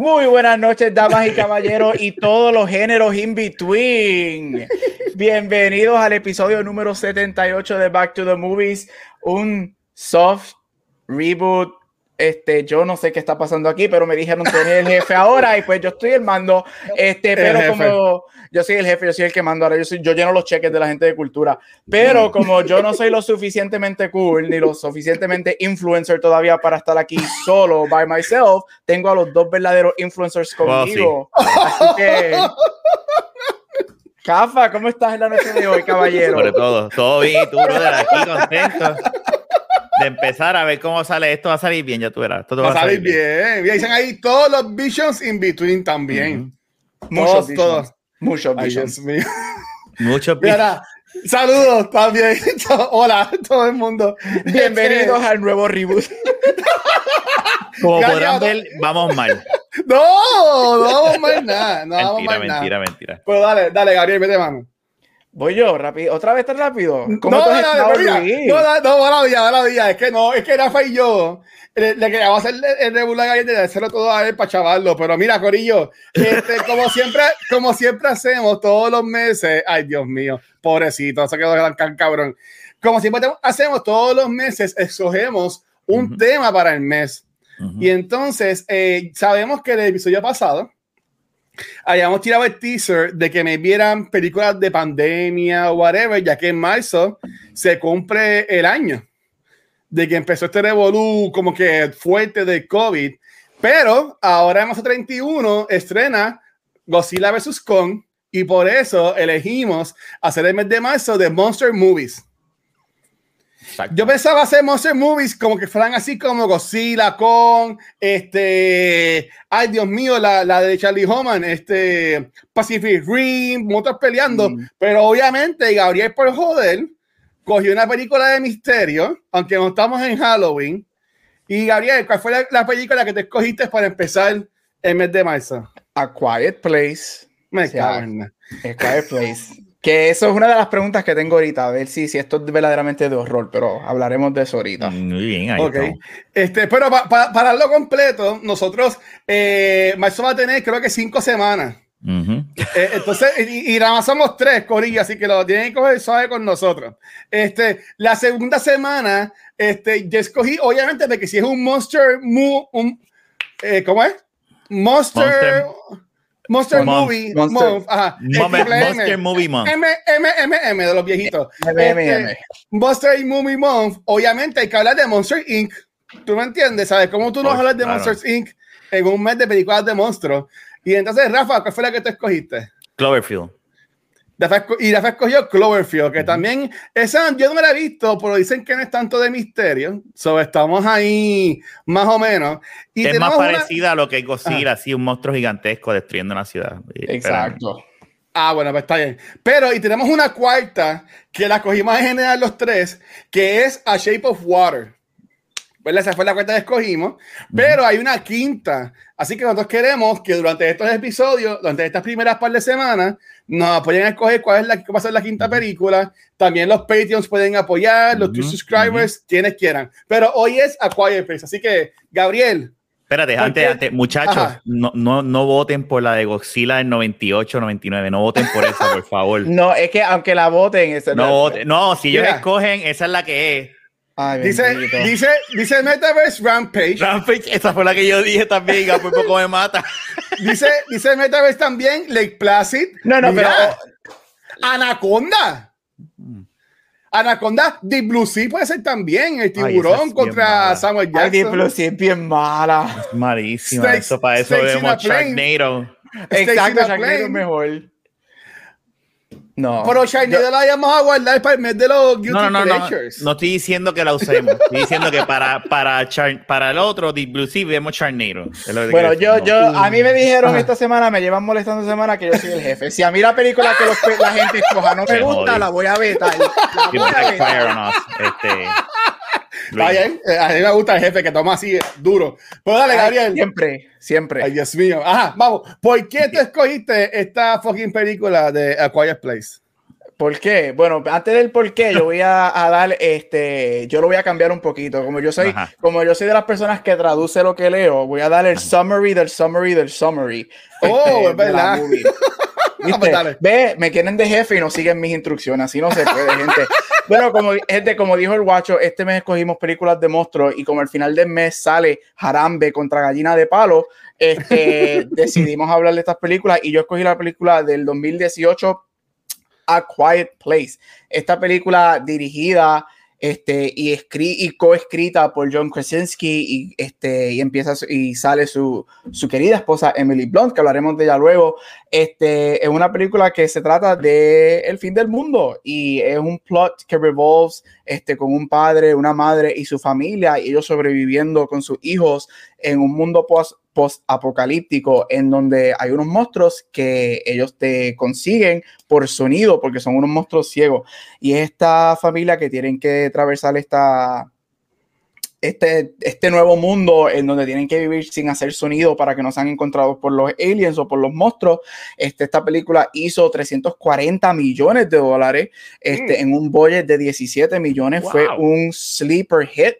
Muy buenas noches, damas y caballeros y todos los géneros in between. Bienvenidos al episodio número 78 de Back to the Movies, un soft reboot. Este, yo no sé qué está pasando aquí, pero me dijeron que eres el jefe ahora y pues yo estoy el mando. Este, pero como yo soy el jefe, yo soy el que mando ahora, yo, soy, yo lleno los cheques de la gente de cultura. Pero como yo no soy lo suficientemente cool ni lo suficientemente influencer todavía para estar aquí solo, by myself, tengo a los dos verdaderos influencers conmigo. Así que. Cafa, ¿cómo estás en la noche de hoy, caballero? Sobre todo, todo bien, tú, brother, aquí contento de empezar a ver cómo sale esto. Va a salir bien, ya tú verás. Todo va, a salir bien. bien. dicen ahí todos los visions in between también. Muchos, todos, todos. Muchos visions. Muchos visions. Saludos también. Hola, todo el mundo. Bienvenidos al nuevo reboot. Como podrán ver, vamos mal. No, no vamos mal nada. No mentira, vamos mal mentira, nada. mentira. Pues dale, dale, Gabriel, vete mano. Voy yo, rápido. ¿Otra vez tan rápido? ¿Cómo no, no, no, no, mala vida, mala vida. Es que no, es que Rafa y yo le, le queríamos hacer el regular Gabriel de hacerlo todo a él para chavarlo. Pero mira, Corillo, este, como siempre, como siempre hacemos todos los meses. Ay, Dios mío, pobrecito, se quedó tan cabrón. Como siempre hacemos todos los meses, escogemos un uh -huh. tema para el mes. Uh -huh. Y entonces, eh, sabemos que el episodio pasado hayamos tirado el teaser de que me vieran películas de pandemia o whatever, ya que en marzo se cumple el año de que empezó este revolú como que fuerte de COVID. Pero ahora en marzo 31 estrena Godzilla vs. Kong y por eso elegimos hacer el mes de marzo de Monster Movies. Exacto. Yo pensaba hacer monster movies como que fueran así como Godzilla con este, ay Dios mío, la, la de Charlie Homan, este Pacific Rim, motos peleando, mm. pero obviamente Gabriel por joder cogió una película de misterio, aunque no estamos en Halloween. Y Gabriel, ¿cuál fue la, la película que te escogiste para empezar el mes de marzo? A Quiet Place. Me cago en A Quiet Place. Que eso es una de las preguntas que tengo ahorita, a ver si, si esto es verdaderamente de horror, pero hablaremos de eso ahorita. Muy bien, ahí okay. este, Pero pa, pa, para lo completo, nosotros, eh, marzo va a tener creo que cinco semanas. Uh -huh. eh, entonces, y, y, nada más somos tres, Corilla, así que lo tienen que coger suave con nosotros. Este, la segunda semana, este, yo escogí, obviamente, de que si es un Monster Movie, un, eh, ¿cómo es? Monster... Monster. Monster. Movie Monster. Month. Ajá. Monster Movie Month. M, M, M, M de los viejitos. M, M, M. Este, Monster Movie Month. Obviamente hay que hablar de Monster Inc. ¿Tú me entiendes? ¿Sabes? ¿Cómo tú no hablas de claro. Monsters Inc. en un mes de películas de monstruos? Y entonces, Rafa, ¿cuál fue la que tú escogiste? Cloverfield. Y Rafa escogió Cloverfield, que también, esa yo no me la he visto, pero dicen que no es tanto de misterio. So, estamos ahí más o menos. Y es más parecida una... a lo que es Godzilla, ah. así un monstruo gigantesco destruyendo una ciudad. Exacto. Ah, bueno, pues está bien. Pero, y tenemos una cuarta, que la cogimos en general los tres, que es A Shape of Water. ¿Verdad? Esa fue la cuenta que escogimos. Pero hay una quinta. Así que nosotros queremos que durante estos episodios, durante estas primeras par de semanas, nos apoyen a escoger cuál es la que va a ser la quinta película. También los Patreons pueden apoyar, los uh -huh, subscribers, uh -huh. quienes quieran. Pero hoy es A Quiet Place. Así que, Gabriel. Espérate, antes, antes, muchachos, no, no, no voten por la de Godzilla del 98, 99. No voten por esa, por favor. No, es que aunque la voten, esa no, voten, no, si ellos escogen, esa es la que es. Ay, dice, dice, dice Metaverse Rampage. Rampage, esa fue la que yo dije también, por poco me mata. dice, dice Metaverse también, Lake Placid. No, no, Mira, pero. Anaconda. Anaconda, Deep Blue Sea puede ser también el tiburón Ay, contra Samuel Jackson. Ay, Deep Blue Sea es bien mala. Es malísima. Snakes, eso para eso vemos Sharknado. Exacto, Sharknado es mejor. No. Pero Sharknado la íbamos a guardar para el mes de los Guilty no, no, no, no, no, estoy diciendo que la usemos. estoy diciendo que para, para, para el otro, Deep Blue Sea, vemos Sharknado. Bueno, yo, yo, a mí me dijeron esta semana, me llevan molestando semana que yo soy el jefe. Si a mí la película que los, la gente escoja no me gusta, la voy a vetar. La voy a vetar. Este, eh, a mí me gusta el jefe que toma así eh, duro. Pues dale, Gabriel. Siempre, siempre. Ay, Dios mío. Ajá, vamos. ¿Por qué te escogiste esta fucking película de A Quiet Place? ¿Por qué? Bueno, antes del por qué, yo voy a, dar este, yo lo voy a cambiar un poquito. Como yo soy, como yo soy de las personas que traduce lo que leo, voy a dar el summary del summary del summary. Oh, este, es verdad. Ve, me quieren de jefe y no siguen mis instrucciones. Así no se puede, gente. Bueno, como, gente, como dijo el guacho, este mes escogimos películas de monstruos y como al final del mes sale Jarambe contra Gallina de Palo, este, decidimos hablar de estas películas y yo escogí la película del 2018 a Quiet Place. Esta película dirigida este, y, y coescrita por John Krasinski y, este, y empieza y sale su, su, querida esposa Emily Blunt, que hablaremos de ella luego. Este, es una película que se trata de el fin del mundo y es un plot que revolves este, con un padre, una madre y su familia y ellos sobreviviendo con sus hijos en un mundo post post-apocalíptico en donde hay unos monstruos que ellos te consiguen por sonido porque son unos monstruos ciegos y esta familia que tienen que atravesar esta este, este nuevo mundo en donde tienen que vivir sin hacer sonido para que no sean encontrados por los aliens o por los monstruos. Este, esta película hizo 340 millones de dólares este, mm. en un budget de 17 millones. Fue un sleeper hit.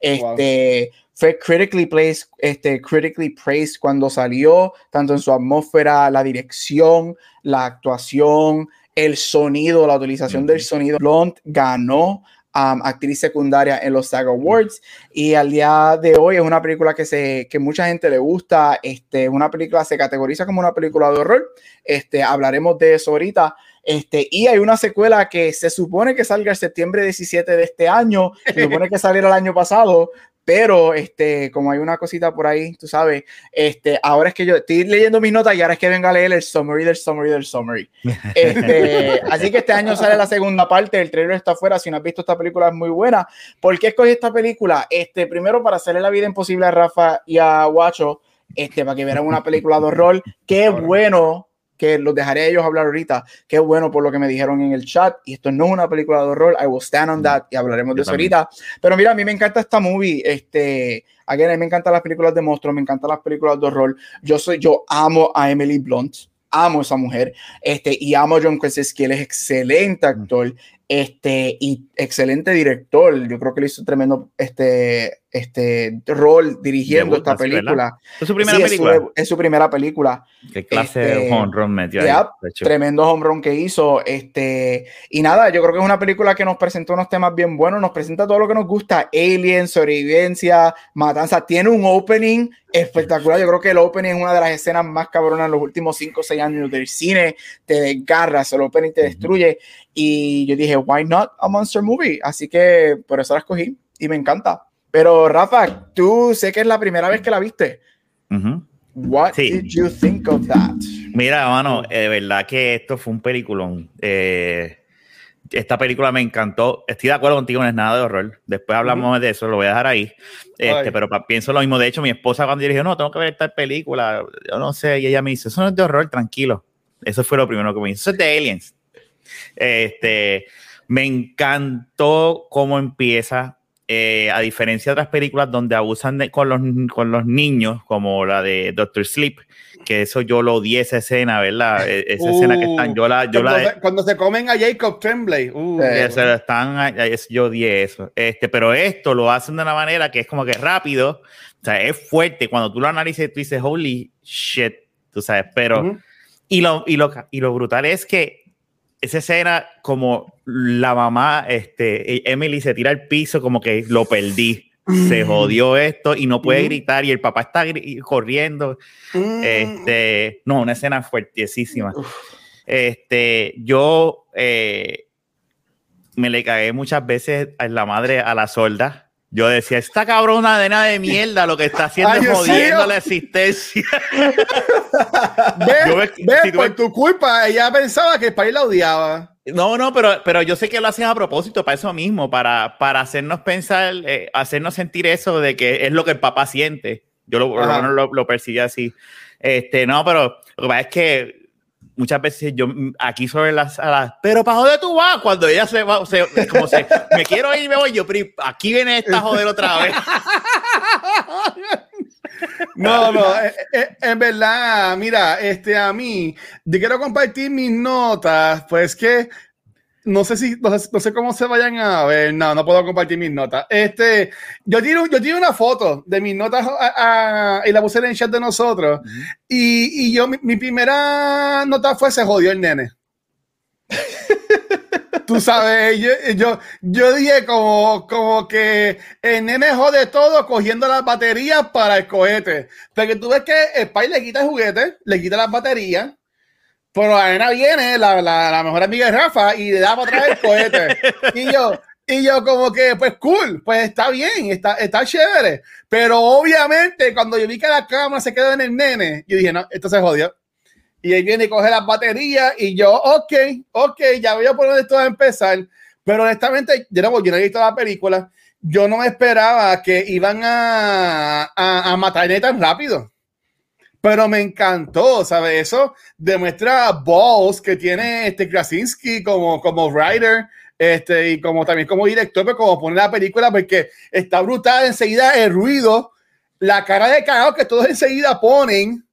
Este, fue critically praised, este, critically praised cuando salió, tanto en su atmósfera, la dirección, la actuación, el sonido, la utilización del sonido. Blonde ganó um, actriz secundaria en los SAG Awards y al día de hoy es una película que, se, que mucha gente le gusta, este, una película se categoriza como una película de horror, este, hablaremos de eso ahorita. Este, y hay una secuela que se supone que salga el septiembre 17 de este año, se supone que saliera el año pasado, pero este, como hay una cosita por ahí, tú sabes, este, ahora es que yo estoy leyendo mis notas y ahora es que venga a leer el summary del summary del summary. Este, así que este año sale la segunda parte, el trailer está afuera, si no has visto esta película es muy buena. ¿Por qué escogí esta película? Este, primero para hacerle la vida imposible a Rafa y a Guacho, este, para que vieran una película de horror. Qué bueno que los dejaré a ellos hablar ahorita. Qué bueno por lo que me dijeron en el chat. Y esto no es una película de horror. I will stand on that y hablaremos de eso ahorita. Pero mira, a mí me encanta esta movie. Este, again, a mí me encantan las películas de monstruos, me encantan las películas de horror. Yo soy, yo amo a Emily Blunt. Amo a esa mujer. Este, y amo a John Krasinski. Él es excelente actor. Este, y excelente director. Yo creo que le hizo tremendo este, este rol dirigiendo esta película. ¿Es su primera película? Es su, primera película. Qué clase de este, home run metió Tremendo home run que hizo. Este, y nada, yo creo que es una película que nos presentó unos temas bien buenos, nos presenta todo lo que nos gusta, Alien, sobrevivencia, matanza. Tiene un opening espectacular. Yo creo que el opening es una de las escenas más cabronas en los últimos 5 o 6 años del cine. Te desgarras, el opening te destruye. Y yo dije, why not a monster movie? Así que por eso la escogí y me encanta. Pero Rafa, tú sé que es la primera vez que la viste. What did you think of that? Mira, mano, eh, de verdad que esto fue un peliculón. Eh, esta película me encantó. Estoy de acuerdo contigo, no es nada de horror. Después hablamos de eso, lo voy a dejar ahí. Este, pero pienso lo mismo. De hecho, mi esposa cuando yo dije, no, tengo que ver esta película, yo no sé, y ella me dice, eso no es de horror, tranquilo. Eso fue lo primero que me dijo. Eso es de Aliens. Este, me encantó cómo empieza eh, a diferencia de otras películas donde abusan de, con, los, con los niños, como la de Doctor Sleep, que eso yo lo odié esa escena, ¿verdad? E, esa escena que están, yo la... Yo cuando, la, se, cuando se comen a Jacob Tremblay. Uh, se están, yo odié eso. Este, pero esto lo hacen de una manera que es como que rápido, o sea, es fuerte. Cuando tú lo analices, tú dices, holy shit, tú sabes, pero... y, lo, y, lo, y lo brutal es que esa escena como la mamá, este, e, Emily se tira al piso como que lo perdí. Se mm. jodió esto y no puede mm. gritar y el papá está corriendo. Mm. Este, no, una escena fuertísima. Este, yo eh, me le cagué muchas veces a la madre a la solda Yo decía, esta cabrona de nada de mierda lo que está haciendo es jodiendo la existencia. ¿Ves? ¿Ves? por tu culpa, ella pensaba que el país la odiaba. No, no, pero, pero yo sé que lo hacen a propósito, para eso mismo, para, para hacernos pensar, eh, hacernos sentir eso de que es lo que el papá siente. Yo lo, lo, lo, lo percibí así. Este, no, pero lo que pasa es que muchas veces yo aquí sobre las salas, pero ¿para dónde tú vas? Cuando ella se va, o sea, como se, me quiero ir, me voy yo, pero aquí viene esta joder otra vez. No, no, eh, eh, en verdad, mira, este, a mí, yo quiero compartir mis notas, pues que no sé si, no sé, cómo se vayan a ver. No, no puedo compartir mis notas. Este, yo tiro, yo tiro una foto de mis notas y la puse en el chat de nosotros. y, y, yo, mi, primera nota fue se jodió el nene. Tú sabes, yo, yo, yo, dije como, como que el nene jode todo cogiendo las baterías para el cohete. Porque tú ves que el pai le quita el juguete, le quita las baterías pero la nena viene, la, la, la, mejor amiga de Rafa, y le da para atrás el cohete. y yo, y yo como que, pues cool, pues está bien, está, está chévere. Pero obviamente cuando yo vi que la cámara se quedó en el nene, yo dije, no, esto se jodió. Y él viene y coge las baterías y yo, ok, ok, ya voy a poner esto a empezar. Pero honestamente, yo no, yo no he visto la película. Yo no me esperaba que iban a, a, a matar tan rápido pero me encantó, ¿sabes? Eso demuestra balls que tiene este Krasinski como, como writer este, y como también como director, pero como pone la película, porque está brutal enseguida el ruido, la cara de cagado que todos enseguida ponen,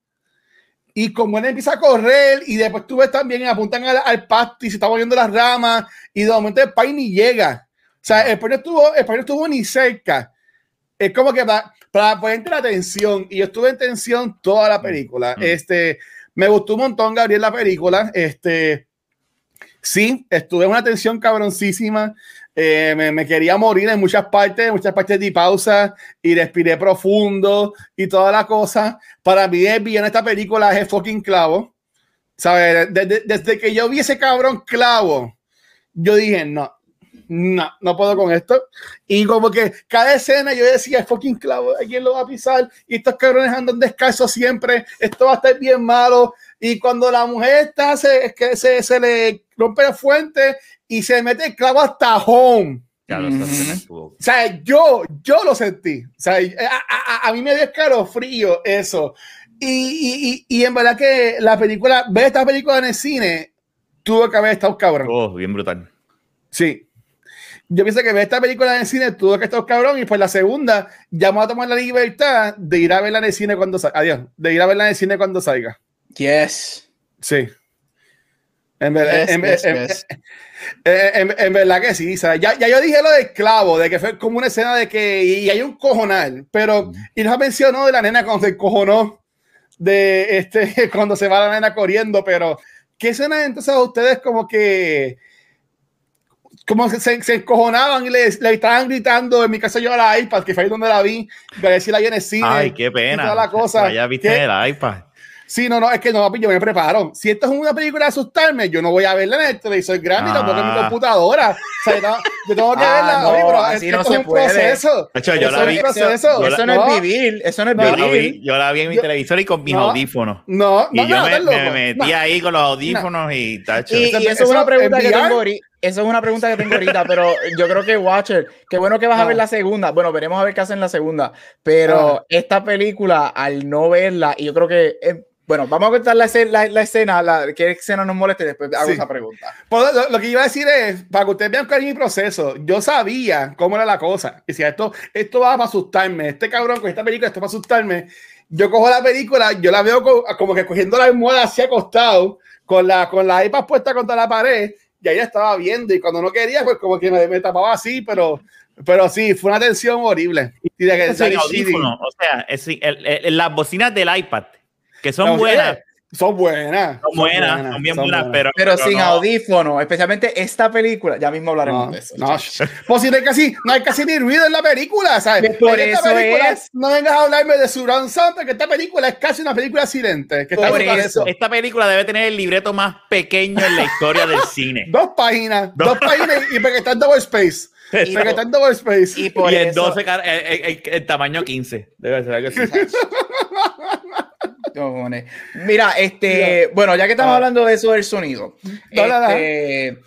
y como él empieza a correr, y después tú ves también, apuntan al, al pasto y se está moviendo las ramas, y de momento el país ni llega. O sea, el país estuvo, el estuvo ni cerca. Es como que va, para ponerte la atención, y yo estuve en tensión toda la película. Mm. Este, me gustó un montón, Gabriel, la película. Este, sí, estuve en una tensión cabroncísima. Eh, me, quería morir en muchas partes, en muchas partes de pausa y respiré profundo y toda la cosa. Para mí, el esta película es fucking clavo. ¿Sabes? Desde, desde que yo vi ese cabrón clavo, yo dije, no, no, no puedo con esto. Y como que cada escena yo decía, fucking clavo, ¿a quién lo va a pisar? Y estos cabrones andan descalzos siempre, esto va a estar bien malo. Y cuando la mujer está, se, que se, se le rompe la fuente y se mete el clavo hasta home. O sea, yo, yo lo sentí. O sea, a, a, mí me dio escalofrío eso. Y, y, y, en verdad que la película, ver esta película en el cine, tuvo que haber estado cabrón. Oh, bien brutal. Sí, yo pienso que ver esta película en el cine tuvo que estar cabrón y pues la segunda ya vamos a tomar la libertad de ir a verla en el cine cuando salga. Adiós, de ir a verla en el cine cuando salga. Yes. Sí. En, verdad, en, verdad que sí. Ya, ya, yo dije lo de esclavo, de que fue como una escena de que y hay un cojonal, pero mm. y nos mencionó de la nena cuando se cojonó de este cuando se va la nena corriendo, pero ¿qué escena entonces a ustedes como que como se, se encojonaban y le, le, estaban gritando en mi casa yo a la iPad, que fue ahí donde la vi, de decir ahí en el cine. Ay, qué pena. Toda la cosa. Ya viste el iPad. Sí, no, no, es que no, yo me preparo. Si esto es una película de asustarme, yo no voy a verla en el televisor grande, ah. tampoco en mi computadora. O sea, yo, tengo que verla. Ah, no, pero así no se es puede. proceso. Hecho, yo la vi, proceso. Eso, no, es vivir. Eso no es vivir. Yo la vi, yo la vi en mi televisor y con mis audífonos. No, no, y yo me, me, metí ahí con los audífonos y tacho. Y, y eso, es una pregunta que tengo Eso es una pregunta que tengo ahorita, pero yo creo que Watcher, qué bueno que vas a ver la segunda. Bueno, veremos a ver qué hacen la segunda. Pero esta película, al no verla, y yo creo que eh, bueno, vamos a contar la, la, la escena, la, qué escena nos moleste, después hago esa pregunta. Pues lo, que iba a decir es, para que ustedes vean cuál es mi proceso, yo sabía cómo era la cosa. Y si esto, esto va para asustarme, este cabrón con esta película, esto va a asustarme. Yo cojo la película, yo la veo como, que cogiendo la almohada hacia acostado, con la, con la iPad puesta contra la pared, y ahí estaba viendo, y cuando no quería, pues como que me, me tapaba así, pero pero sí, fue una tensión horrible. Y de que, o sea, es, las bocinas del iPad que son buenas. Son buenas. Son buenas, son bien buenas, pero, pero, sin audífono, especialmente esta película. Ya mismo hablaremos de eso. No, pues si no hay, casi, no hay casi ni ruido en la película, ¿sabes? Por eso es. No vengas a hablarme de Surround Sound, porque esta película es casi una película silente. Que por eso, esta película debe tener el libreto más pequeño en la historia del cine. dos páginas, dos, páginas y porque está en double space. Y, double space. Y, por el 12, el, tamaño 15. Debe ser algo Mira, este, bueno, ya que estamos ah. hablando de eso del sonido, este,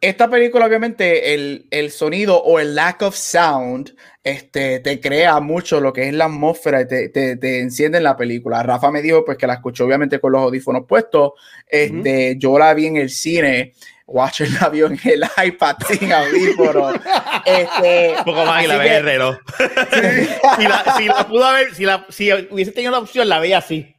esta película, obviamente, el, el, sonido o el lack of sound este, te crea mucho lo que es la atmósfera y te, te, te, enciende en la película. Rafa me dijo pues que la escuchó obviamente con los audífonos puestos. Este, Yo la vi en el cine. Watcher la vio en el iPad sin audífonos. Este, Un poco más y la ve reloj. si, la, si la pudo haber, si, la, si hubiese tenido la opción, la veía así.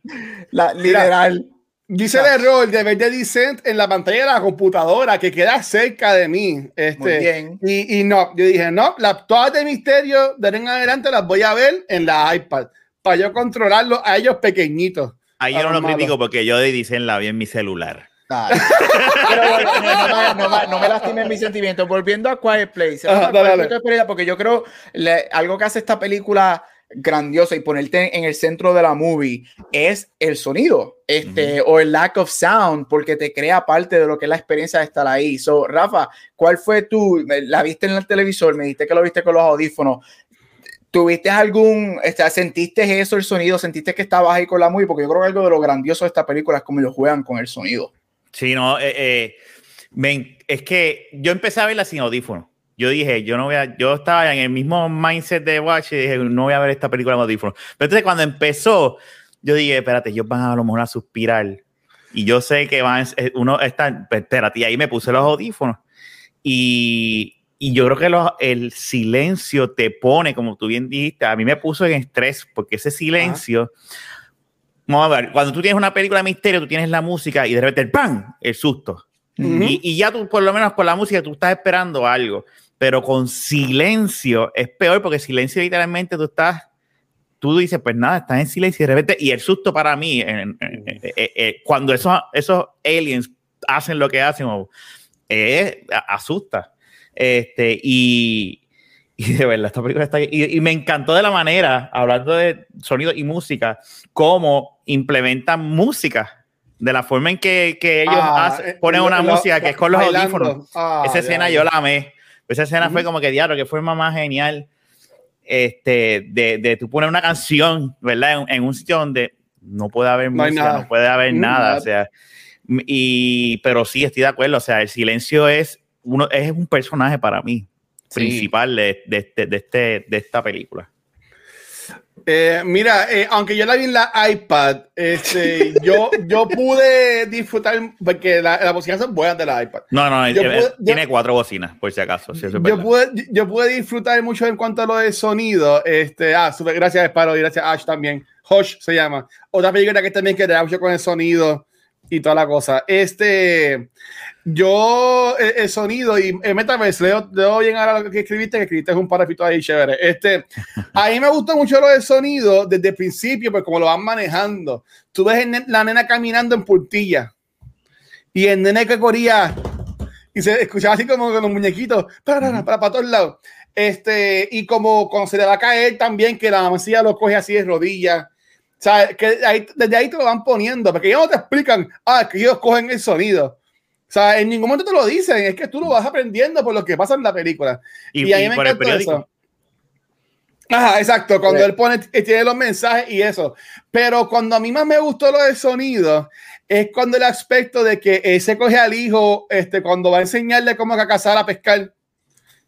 La, literal. Dice el error de ver de Descent en la pantalla de la computadora que queda cerca de mí. Este, Muy bien. Y, y, no, yo dije, no, las todas de misterio de en adelante las voy a ver en la iPad para yo controlarlo a ellos pequeñitos. Ahí yo no lo critico porque yo de Descent la vi en mi celular. Pero no, me lastimen mis sentimientos. Volviendo a Quiet Place, porque yo creo algo que hace esta película grandiosa y ponerte en el centro de la movie es el sonido este, o el lack of sound, porque te crea parte de lo que es la experiencia de estar ahí. So, Rafa, ¿cuál fue tu? La viste en el televisor, me dijiste que lo viste con los audífonos. ¿Tuviste algún, este, sentiste eso, el sonido? ¿Sentiste que estabas ahí con la movie? Porque yo creo que algo de lo grandioso de esta película es cómo ellos juegan con el sonido. Sí, no, eh, eh, es que yo empecé a verla sin audífonos yo dije, yo no voy a, yo estaba en el mismo mindset de Watch y dije, no voy a ver esta película de audífonos. Pero entonces cuando empezó, yo dije, espérate, ellos van a, lo mejor a suspirar. Y yo sé que van, uno está, pues, espérate, y ahí me puse los audífonos. Y, y yo creo que el silencio te pone, como tú bien dijiste, a mí me puso en estrés, porque ese silencio, vamos a ver, cuando tú tienes una película de misterio, tú tienes la música y de repente, ¡pam!, el susto. y, y, ya tú, por lo menos con la música, tú estás esperando algo pero con silencio es peor porque silencio literalmente tú estás, tú dices, pues nada, estás en silencio y de repente, y el susto para mí, eh, eh, eh, cuando esos, esos aliens hacen lo que hacen, asusta. Este, y, y de verdad, esta película está. Y, y, me encantó de la manera, hablando de sonido y música, cómo implementan música. De la forma en que, que ellos ah, ponen una música que es con los audífonos. Ah, Esa escena yo la amé. Esa escena fue como que diablo, que forma más genial este, de, de tú poner una canción, ¿verdad? En, un sitio donde no puede haber música, no puede haber nada, o sea, y, pero sí, estoy de acuerdo, o sea, el silencio es, uno, es un personaje para mí, principal de, de, este, de, este, de esta película. Eh, mira, eh, aunque yo la vi en la iPad, este, yo, yo pude disfrutar, porque las la bocinas son buenas de la iPad. No, no, tiene cuatro bocinas, por si acaso. yo, pude, yo pude disfrutar mucho en cuanto a lo de sonido. Este, ah, super, gracias Sparrow y gracias Ash también. Hosh se llama. Otra película que también que mucho con el sonido y toda la cosa. Este, yo, el, sonido y el Metaverse, leo, leo bien ahora lo que escribiste, que escribiste es un parafito ahí chévere. Este, a mí me gusta mucho lo del sonido desde el principio, pues como lo van manejando. Tú ves la nena caminando en puntilla y el nene que corría y se escuchaba así como con los muñequitos para, para, para, todos lados. Este, y como cuando se le va a caer también, que la mamacilla lo coge así de rodillas. Sea, que desde ahí te lo van poniendo, porque ellos no te explican, ah, que ellos cogen el sonido. O sea, en ningún momento te lo dicen, es que tú lo vas aprendiendo por lo que pasa en la película. Y, ahí me encanta eso. Ajá, exacto, cuando él pone, tiene los mensajes y eso. Pero cuando a mí más me gustó lo del sonido, es cuando el aspecto de que él se coge al hijo, este, cuando va a enseñarle cómo a cazar a pescar,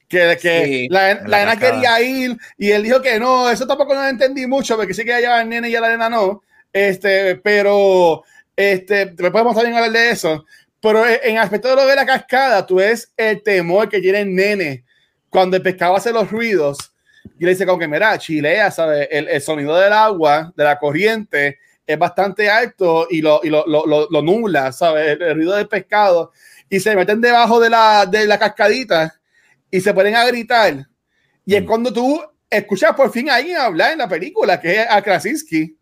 que, que la, la, nena quería ir y él dijo que no, eso tampoco no lo entendí mucho, porque sí que llevar al nene y a la nena no, este, pero, este, podemos también hablar de eso, pero en aspecto de lo de la cascada, tú ves el temor que tiene el nene cuando el pescado hace los ruidos. Y le dice como que, mira, chilea, ¿sabes? El, el sonido del agua, de la corriente, es bastante alto y lo, y lo, lo, lo, nubla, ¿sabes? El, ruido del pescado. Y se meten debajo de la, de la cascadita y se ponen a gritar. Y es mm. cuando tú escuchas por fin a alguien hablar en la película, que es a Krasinski.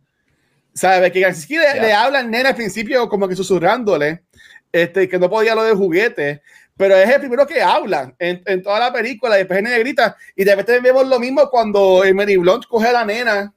¿Sabes? Que Krasinski le, le, habla al nene al principio como que susurrándole este, que no podía lo de juguete, pero es el primero que habla en, en toda la película, y después el grita, y de repente vemos lo mismo cuando Emily Blunt coge a la nena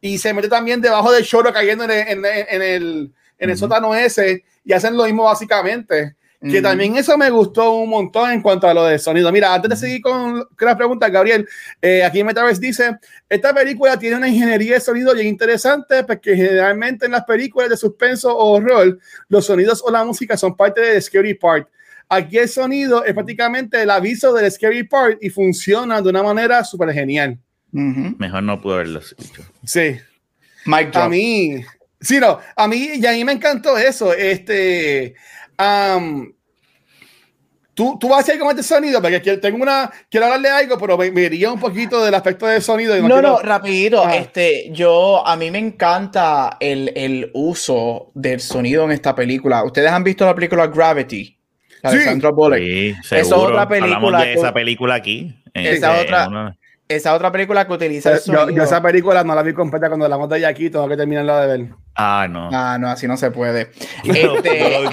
y se mete también debajo del choro cayendo en el, en, el, en el sótano ese, y hacen lo mismo básicamente, Que también eso me gustó un montón en cuanto a lo de sonido. Mira, antes de seguir con, las preguntas, Gabriel, eh, aquí Metaverse dice, esta película tiene una ingeniería de sonido bien interesante porque generalmente en las películas de suspenso o horror, los sonidos o la música son parte del scary part. Aquí el sonido es prácticamente el aviso del scary part y funciona de una manera súper genial. Mejor no puedo verlo dicho. Sí. Mike a mí, sí, no, a mí, y a mí me encantó eso. Este, tú, tú vas a hacer con este sonido, porque tengo una, quiero hablarle algo, pero me, diría un poquito del aspecto del sonido. no, no, rapidito. Este, yo, a mí me encanta el, el, uso del sonido en esta película. ¿Ustedes han visto la película Gravity? La de Sandra Bullock. Sí, seguro. es otra película. Hablamos de esa película aquí. Esa este, otra esa otra película que utiliza el Yo, esa película no la vi completa cuando la monté aquí, tengo que terminarla de ver. Ah, no. Ah, no, así no se puede. Este,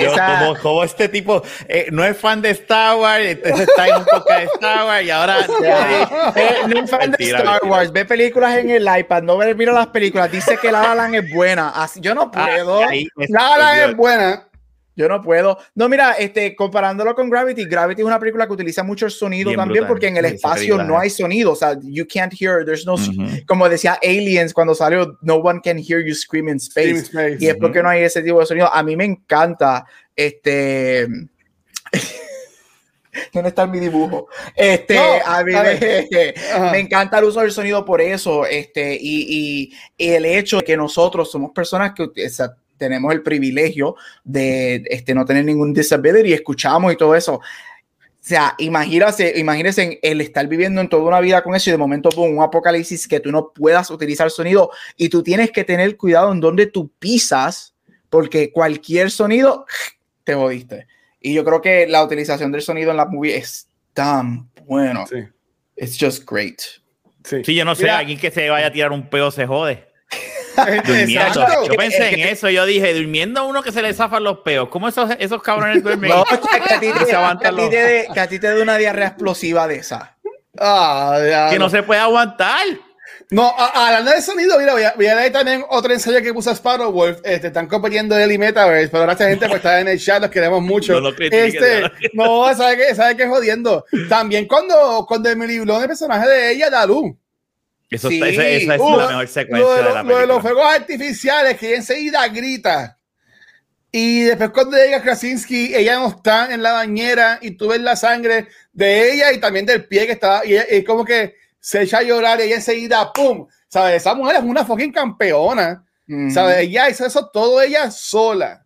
como, este tipo eh, no es fan de Star Wars, entonces está en un poco de Star Wars y ahora. Eh, no es fan de Star Wars, ve películas en el iPad, no ve, mira las películas, dice que La La es buena. Así, yo no ah, puedo. La La es buena. Yo no puedo. No, mira, este, comparándolo con Gravity, Gravity es una película que utiliza mucho el sonido también porque en el espacio no hay sonido. O sea, you can't hear, there's no, como decía Aliens cuando salió, no one can hear you scream in space. Y es porque no hay ese tipo de sonido. A mí me encanta, este... ¿Dónde está mi dibujo? Este, a mí me, encanta el uso del sonido por eso, este, y, y, el hecho de que nosotros somos personas que, tenemos el privilegio de este, no tener ningún disability y escuchamos y todo eso. O sea, imagínese, imagínense el estar viviendo en toda una vida con eso y de momento con un apocalipsis que tú no puedas utilizar sonido y tú tienes que tener cuidado en donde tú pisas porque cualquier sonido te jodiste. Y yo creo que la utilización del sonido en la movie es tan bueno. Sí. It's just great. Sí, yo no sé, alguien que se vaya a tirar un peo se jode. Durmiendo. Yo pensé en eso, yo dije, durmiendo uno que se le zafan los peos. ¿Cómo esos, esos cabrones duermen? No, que a ti te, dé una diarrea explosiva de esa. Ah, que no. se puede aguantar. No, hablando de sonido, mira, voy a, voy a leer también otro ensayo que puso Sparrow Wolf. Este, están compitiendo él y Metaverse, pero gracias gente por estar en el chat, los queremos mucho. No, lo este, no ¿sabe qué? ¿Sabe qué jodiendo? También cuando, cuando Blunt, el personaje de ella, da eso esa, es la mejor secuencia de, la película. Lo de los fuegos artificiales que enseguida grita. Y después cuando llega Krasinski, ella no está en la bañera y tú ves la sangre de ella y también del pie que está, y, es como que se echa a llorar y ella enseguida, ¡pum! ¿Sabes? Esa mujer es una fucking campeona. ¿Sabes? Ella hizo eso todo ella sola.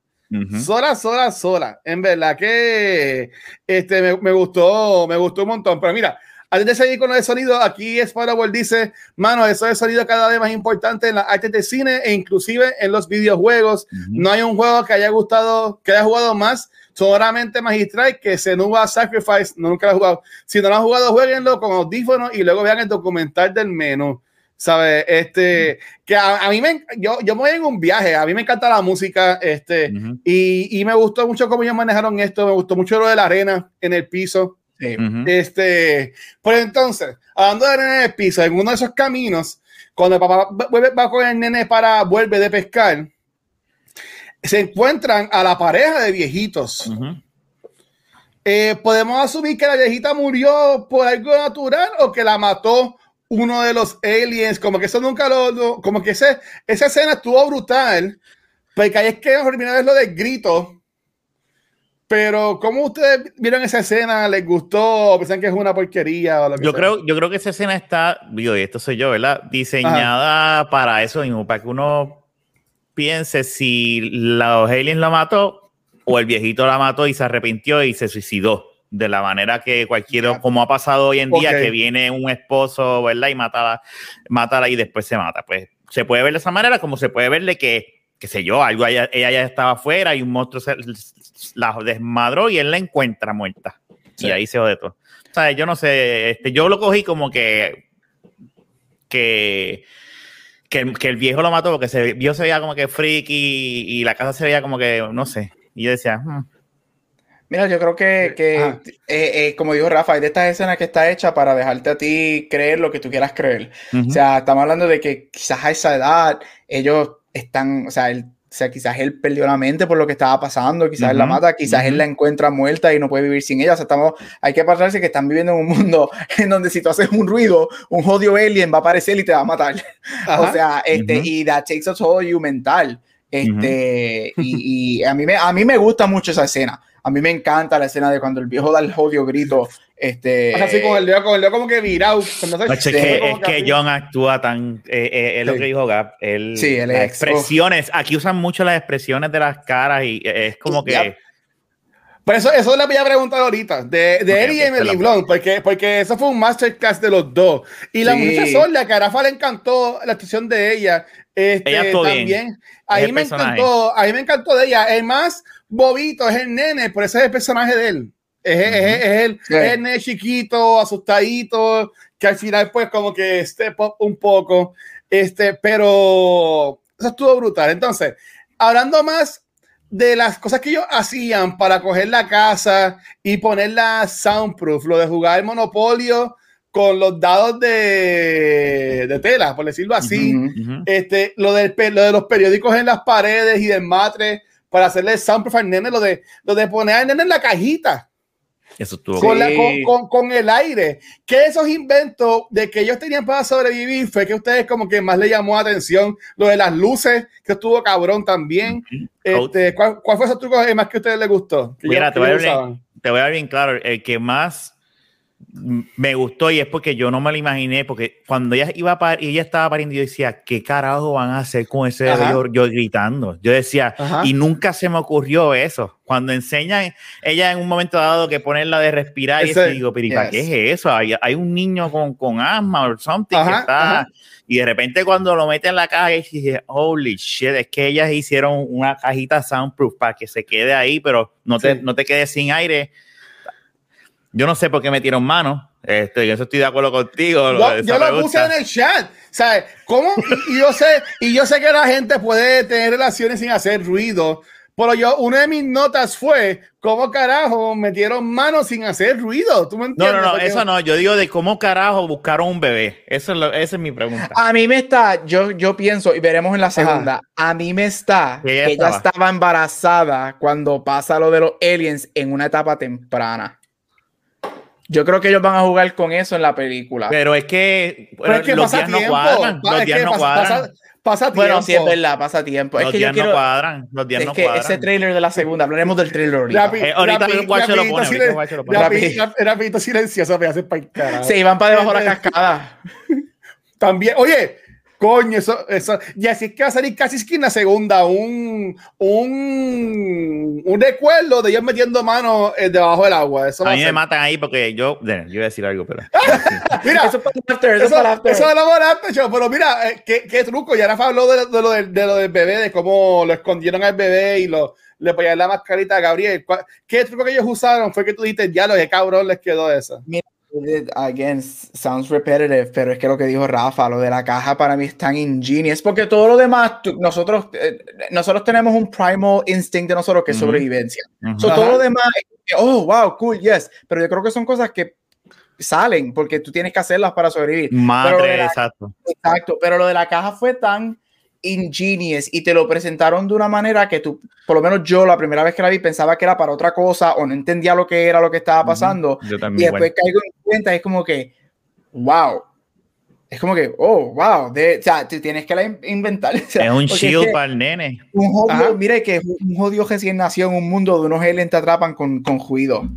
Sola, sola, sola. En verdad que este, me, me, gustó, me gustó un montón. Pero mira, antes de seguir con el sonido, aquí World dice, mano, eso es sonido cada vez más importante en las artes de cine e inclusive en los videojuegos. No hay un juego que haya gustado, que haya jugado más solamente magistral que se Senuba Sacrifice, no, nunca lo he jugado. Si no lo han jugado, jueguenlo con audífonos y luego vean el documental del menú. ¿Sabes? Este, que a, mí me, yo, yo me voy en un viaje, a mí me encanta la música, este, y, y, me gustó mucho cómo ellos manejaron esto, me gustó mucho lo de la arena en el piso, este, pues entonces, hablando de en el piso, en uno de esos caminos, cuando el papá va con el nene para vuelve de pescar, se encuentran a la pareja de viejitos. Eh, podemos asumir que la viejita murió por algo natural o que la mató uno de los aliens, como que eso nunca lo, como que ese, esa escena estuvo brutal, porque ahí es que primera vez lo del grito pero, ¿cómo ustedes vieron esa escena? ¿Les gustó? ¿Piensan que es una porquería? yo, creo, yo creo que esa escena está, digo, y esto soy yo, ¿verdad? Diseñada para eso mismo, para que uno piense si los aliens la mató o el viejito la mató y se arrepintió y se suicidó. De la manera que cualquiera, como ha pasado hoy en día, que viene un esposo, ¿verdad? Y mata, mata y después se mata. Pues se puede ver de esa manera, como se puede ver de que qué sé yo, algo ella, ya estaba afuera y un monstruo se, la desmadró y él la encuentra muerta. Y ahí se de todo. O sea, yo no sé, este, yo lo cogí como que que, que, el viejo lo mató porque se vio se veía como que freaky y, la casa se veía como que, no sé. Y yo decía, hmm". Mira, yo creo que, eh, eh, como dijo Rafa, hay de estas escenas que está hecha para dejarte a ti creer lo que tú quieras creer. O sea, estamos hablando de que quizás a esa edad ellos están, o sea, él sea, quizás él perdió la mente por lo que estaba pasando, quizás él la mata, quizás él la encuentra muerta y no puede vivir sin ella. O sea, estamos, hay que pasarse que están viviendo en un mundo en donde si tú haces un ruido, un jodido alien va a aparecer y te va a matar. o sea, este, y that takes a toll you mental. Este, y, y, a, mí me, a mí me gusta mucho esa escena. A mí me encanta la escena de cuando el viejo da el jodido grito. Este, así con el dedo, con el dedo como que virado. es que, es que John actúa tan. Eh, eh, es lo que dijo Gap. Él, sí, las expresiones. Aquí usan mucho las expresiones de las caras y es como que. Por eso, eso le voy a preguntar ahorita, de, de él y Emily Blunt, porque, porque eso fue un masterclass de los dos. Y la muchacha Sola, que a Rafa le encantó la actuación de ella. Este, ella también. Ahí me encantó, ahí me encantó de ella. El más bobito es el nene, por eso es el personaje de él. Es, es, es, el, el, nene chiquito, asustadito, que al final, pues, como que step up un poco. Este, pero eso estuvo brutal. Entonces, hablando más de las cosas que ellos hacían para coger la casa y ponerla soundproof, lo de jugar el monopolio con los dados de, de tela, por decirlo así, este, lo, del, lo de los periódicos en las paredes y del matre para hacerle soundproof al nene, lo de, lo de poner al nene en la cajita. Eso estuvo con, con, con, el aire. Que esos inventos de que ellos tenían para sobrevivir fue que ustedes como que más le llamó atención. Lo de las luces, que estuvo cabrón también. este, ¿cuál, ¿cuál, fue ese truco más que a ustedes les gustó? Mira, te, voy bien, te, voy a ver bien claro. El que más me gustó y es porque yo no me lo imaginé, porque cuando ella iba a y ella estaba pariendo, yo decía, ¿qué carajo van a hacer con ese yo, yo, gritando? Yo decía, y nunca se me ocurrió eso. Cuando enseñan ella en un momento dado que ponerla de respirar, y digo, pero qué es eso? Hay, hay, un niño con, con asma o something que está. Y de repente cuando lo mete en la caja, y dije, holy shit, es que ellas hicieron una cajita soundproof para que se quede ahí, pero no te, no te quede sin aire yo no sé por qué metieron mano. Este, eso estoy de acuerdo contigo. Yo, lo puse en el chat. ¿Sabes? ¿Cómo? Y, yo sé, y yo sé que la gente puede tener relaciones sin hacer ruido. Pero yo, una de mis notas fue cómo carajo metieron mano sin hacer ruido. ¿Tú me entiendes? No, no, no, eso no. Yo digo de cómo carajo buscaron un bebé. Eso es esa es mi pregunta. A mí me está, yo, yo pienso, y veremos en la segunda, a mí me está que ella estaba embarazada cuando pasa lo de los aliens en una etapa temprana. Yo creo que ellos van a jugar con eso en la película. Pero es que, los días no cuadran. Los días no cuadran. Pasa, tiempo. Bueno, sí es verdad, pasa tiempo. Los es que días no cuadran. Los días es no que cuadran. ese trailer de la segunda, hablaremos del trailer ahorita. Rapi, eh, ahorita el guacho lo pone. Rapidito silencioso, me hace para cara. Se iban para debajo de la cascada. También, oye, Coño, eso, eso. Y así es que va a salir casi esquina segunda, un, un, un recuerdo de ellos metiendo manos eh, debajo del agua. Eso a mí me matan ahí porque yo, yo iba a decir algo, pero. mira, eso es para after, eso, eso, para after. eso es para pero mira, eh, ¿qué, qué, truco. Ya Rafa habló de, de, lo del, de lo del bebé, de cómo lo escondieron al bebé y lo, le ponían la mascarita a Gabriel. ¿Qué truco que ellos usaron? Fue que tú dijiste, ya lo que cabrón les quedó eso. Mira, again, sounds repetitive, pero es que lo que dijo Rafa, lo de la caja para mí es tan ingenious, porque todo lo demás, nosotros, eh, nosotros tenemos un primal instinct de nosotros que es sobrevivencia. todo lo demás, oh, wow, cool, yes, pero yo creo que son cosas que salen porque tú tienes que hacerlas para sobrevivir. Madre, exacto. Exacto, pero lo de la caja fue tan ingenious y te lo presentaron de una manera que tú, por lo menos yo la primera vez que la vi pensaba que era para otra cosa o no entendía lo que era lo que estaba pasando. Yo también, y después caigo en cuenta, es como que, wow. Es como que, oh, wow. De, o sea, tú tienes que la inventar. es un shield para el nene. Un jodido, mire que un jodido recién nació en un mundo de unos aliens te atrapan con, con juido.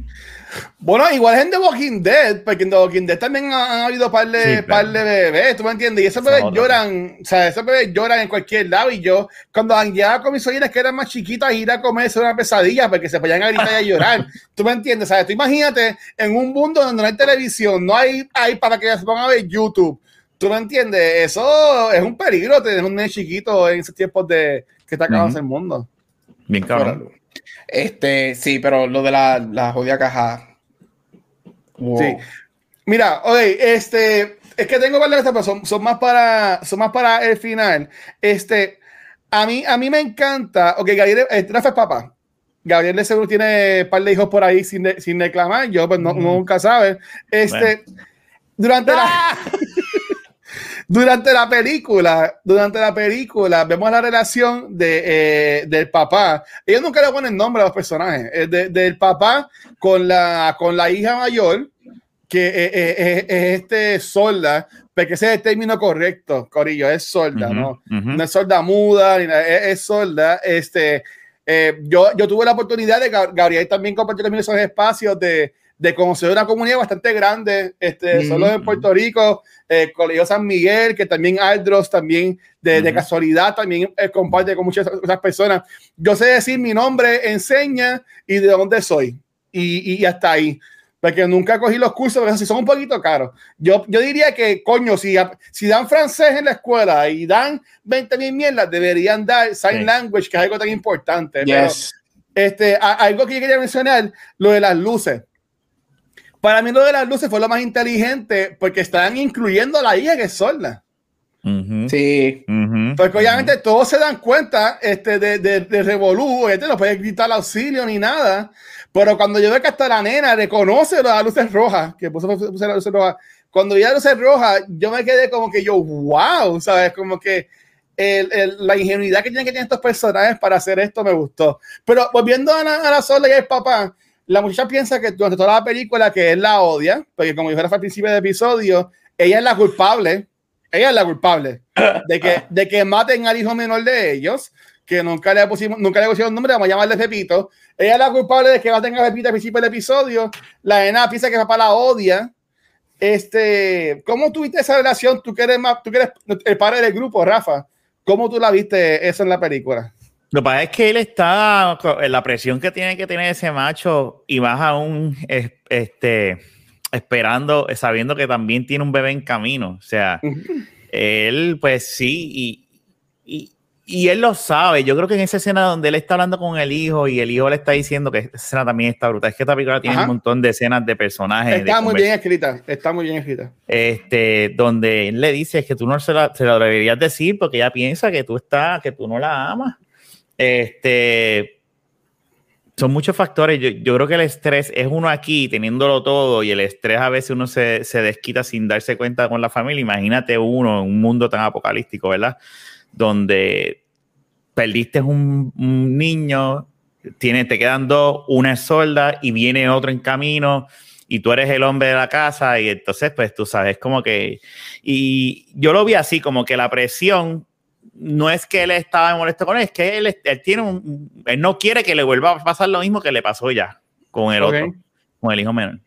Bueno, igual es en The Walking Dead, porque en The Walking Dead también han, habido par de, par de bebés, ¿tú me entiendes? Y esos bebés lloran, o sea, esos bebés lloran en cualquier lado. Y yo, cuando han llegado con mis sobrinas que eran más chiquitas, ir a comerse una pesadilla porque se podían a gritar y a llorar. ¿Tú me entiendes? ¿Sabes? Tú imagínate en un mundo donde no hay televisión, no hay, hay para que se pongan a ver YouTube. ¿Tú me entiendes? Eso es un peligro tener un nene chiquito en esos tiempos de que está acabando el mundo. Bien cabrón. Este, sí, pero lo de la, la jodida caja. Sí. Mira, oye, este, es que tengo varias pero son, son, más para, son más para el final. Este, a mí, a mí me encanta, ok, Gabriel, este, Rafa es papá. Gabriel de seguro tiene un par de hijos por ahí sin, sin reclamar, yo pues no, nunca sabe. Este, durante la... Durante la película, durante la película, vemos la relación de, eh, del papá. Ellos nunca le ponen nombre a los personajes. Eh, del papá con la, con la hija mayor, que eh, es este solda, porque ese es el término correcto, Corillo, es solda, ¿no? No es solda muda, es, solda. Este, yo, yo tuve la oportunidad de, Gabriel también compartir también esos espacios de de conocer una comunidad bastante grande, este, solo en Puerto Rico, eh, Colegio San Miguel, que también Aldros, también de, casualidad, también eh, comparte con muchas otras personas. Yo sé decir mi nombre, enseña y de dónde soy. Y, y hasta ahí. Porque nunca cogí los cursos, pero si son un poquito caros. Yo, yo diría que, coño, si, si dan francés en la escuela y dan 20 mil mierdas, deberían dar sign language, que es algo tan importante. este, algo que yo quería mencionar, lo de las luces para mí lo de las luces fue lo más inteligente porque estaban incluyendo a la hija que es sorda. Sí. Porque obviamente todos se dan cuenta este, de, de, de Revolú, este no puede gritar auxilio ni nada. Pero cuando yo veo que hasta la nena reconoce las luces rojas, que puse, puse las luces rojas, cuando vi las luces rojas, yo me quedé como que yo, wow, ¿sabes? Como que el, el, la ingenuidad que tienen que tener estos personajes para hacer esto me gustó. Pero volviendo a la, a la sola y el papá, la muchacha piensa que durante toda la película que él la odia, porque como dijo al principio del episodio, ella es la culpable, ella es la culpable de que, de que maten al hijo menor de ellos, que nunca le pusimos, nunca le pusieron nombre, vamos a llamarle Pepito. Ella es la culpable de que maten a Pepito al principio del episodio. La nena piensa que papá la odia. Este, ¿cómo tuviste esa relación? Tú que eres más, tú que eres el padre del grupo, Rafa. ¿Cómo tú la viste eso en la película? Lo que pasa es que él está en la presión que tiene que tener ese macho y más aún este, esperando, sabiendo que también tiene un bebé en camino. O sea, él pues sí, y, y, él lo sabe. Yo creo que en esa escena donde él está hablando con el hijo y el hijo le está diciendo que esa escena también está brutal. Es que esta película tiene un montón de escenas de personajes. Está muy bien escrita, está muy bien escrita. Este, donde él le dice que tú no se, la, se lo deberías decir porque ella piensa que tú, estás, que tú no la amas. Este, son muchos factores. Yo, creo que el estrés es uno aquí, teniéndolo todo, y el estrés a veces uno se, desquita sin darse cuenta con la familia. Imagínate uno en un mundo tan apocalíptico, ¿verdad? Donde perdiste un, niño, tiene, te quedan dos, una es solda y viene otro en camino y tú eres el hombre de la casa y entonces pues tú sabes como que y yo lo vi así como que la presión no es que él estaba molesto con él, es que él, tiene un, él no quiere que le vuelva a pasar lo mismo que le pasó ya con el otro, con el hijo menor.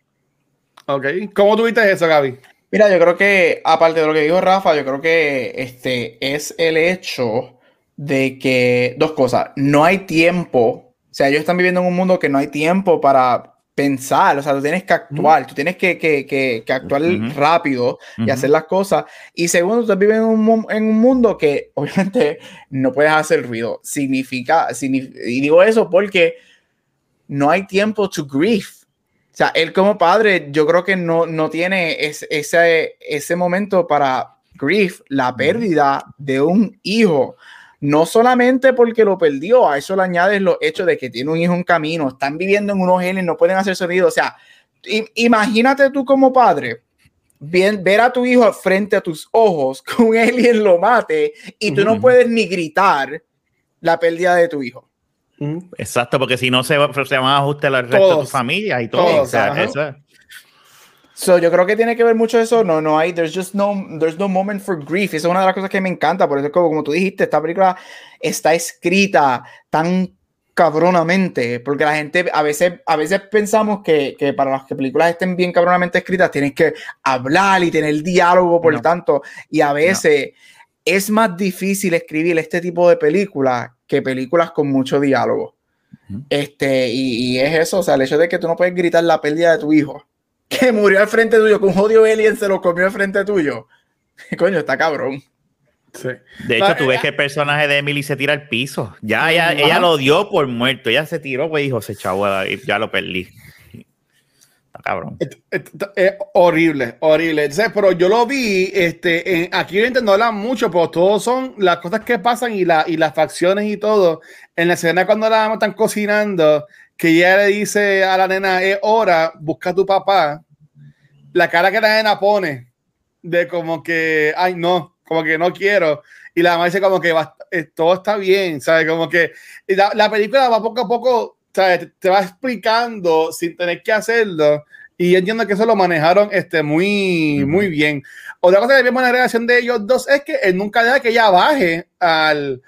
Ok, ¿cómo tuviste eso, Gaby? Mira, yo creo que, aparte de lo que dijo Rafa, yo creo que este es el hecho de que, dos cosas, no hay tiempo, o sea, ellos están viviendo en un mundo que no hay tiempo para pensar, o sea, tú tienes que actuar, tú tienes que, que, que, actuar rápido y hacer las cosas. Y segundo, tú vives en un, en un mundo que obviamente no puedes hacer ruido. Significa, y digo eso porque no hay tiempo to grief. O sea, él como padre, yo creo que no, no tiene ese, ese momento para grief, la pérdida de un hijo no solamente porque lo perdió, a eso le añades los hechos de que tiene un hijo en camino, están viviendo en unos genes, no pueden hacer sonido. O sea, imagínate tú como padre bien, ver a tu hijo frente a tus ojos que un alien lo mate y tú no puedes ni gritar la pérdida de tu hijo. Exacto, porque si no se, se van a ajustar al resto de tu familia y todo. o sea, eso es. So, yo creo que tiene que ver mucho eso. No, no hay, there's just no, there's no moment for grief. Esa es una de las cosas que me encanta. Por eso, como, como tú dijiste, esta película está escrita tan cabronamente, porque la gente a veces, a veces pensamos que, que para las que películas estén bien cabronamente escritas, tienes que hablar y tener diálogo, por tanto, y a veces es más difícil escribir este tipo de películas que películas con mucho diálogo. Este, y, y, es eso, o sea, el hecho de que tú no puedes gritar la pérdida de tu hijo que murió al frente tuyo, que un jodido alien se lo comió al frente tuyo. Coño, está cabrón. De hecho, tú ves que el personaje de Emily se tira al piso. Ya ella, ella lo dio por muerto. Ella se tiró, pues dijo, se chavo, ya lo perdí. Está cabrón. Es, horrible, horrible. pero yo lo vi, este, aquí no hablan mucho, pero todos son las cosas que pasan y, la, y las facciones y todo. En la escena cuando la están cocinando, que ella le dice a la nena, es hora, busca a tu papá. La cara que la nena pone, de como que, ay, no, como que no quiero. Y la mamá dice como que eh, todo está bien, ¿sabes? Como que la, la película va poco a poco, ¿sabes? Te, va explicando sin tener que hacerlo. Y entiendo que eso lo manejaron este, muy, muy bien. Otra cosa que vemos en la relación de ellos dos es que él nunca deja que ella baje al,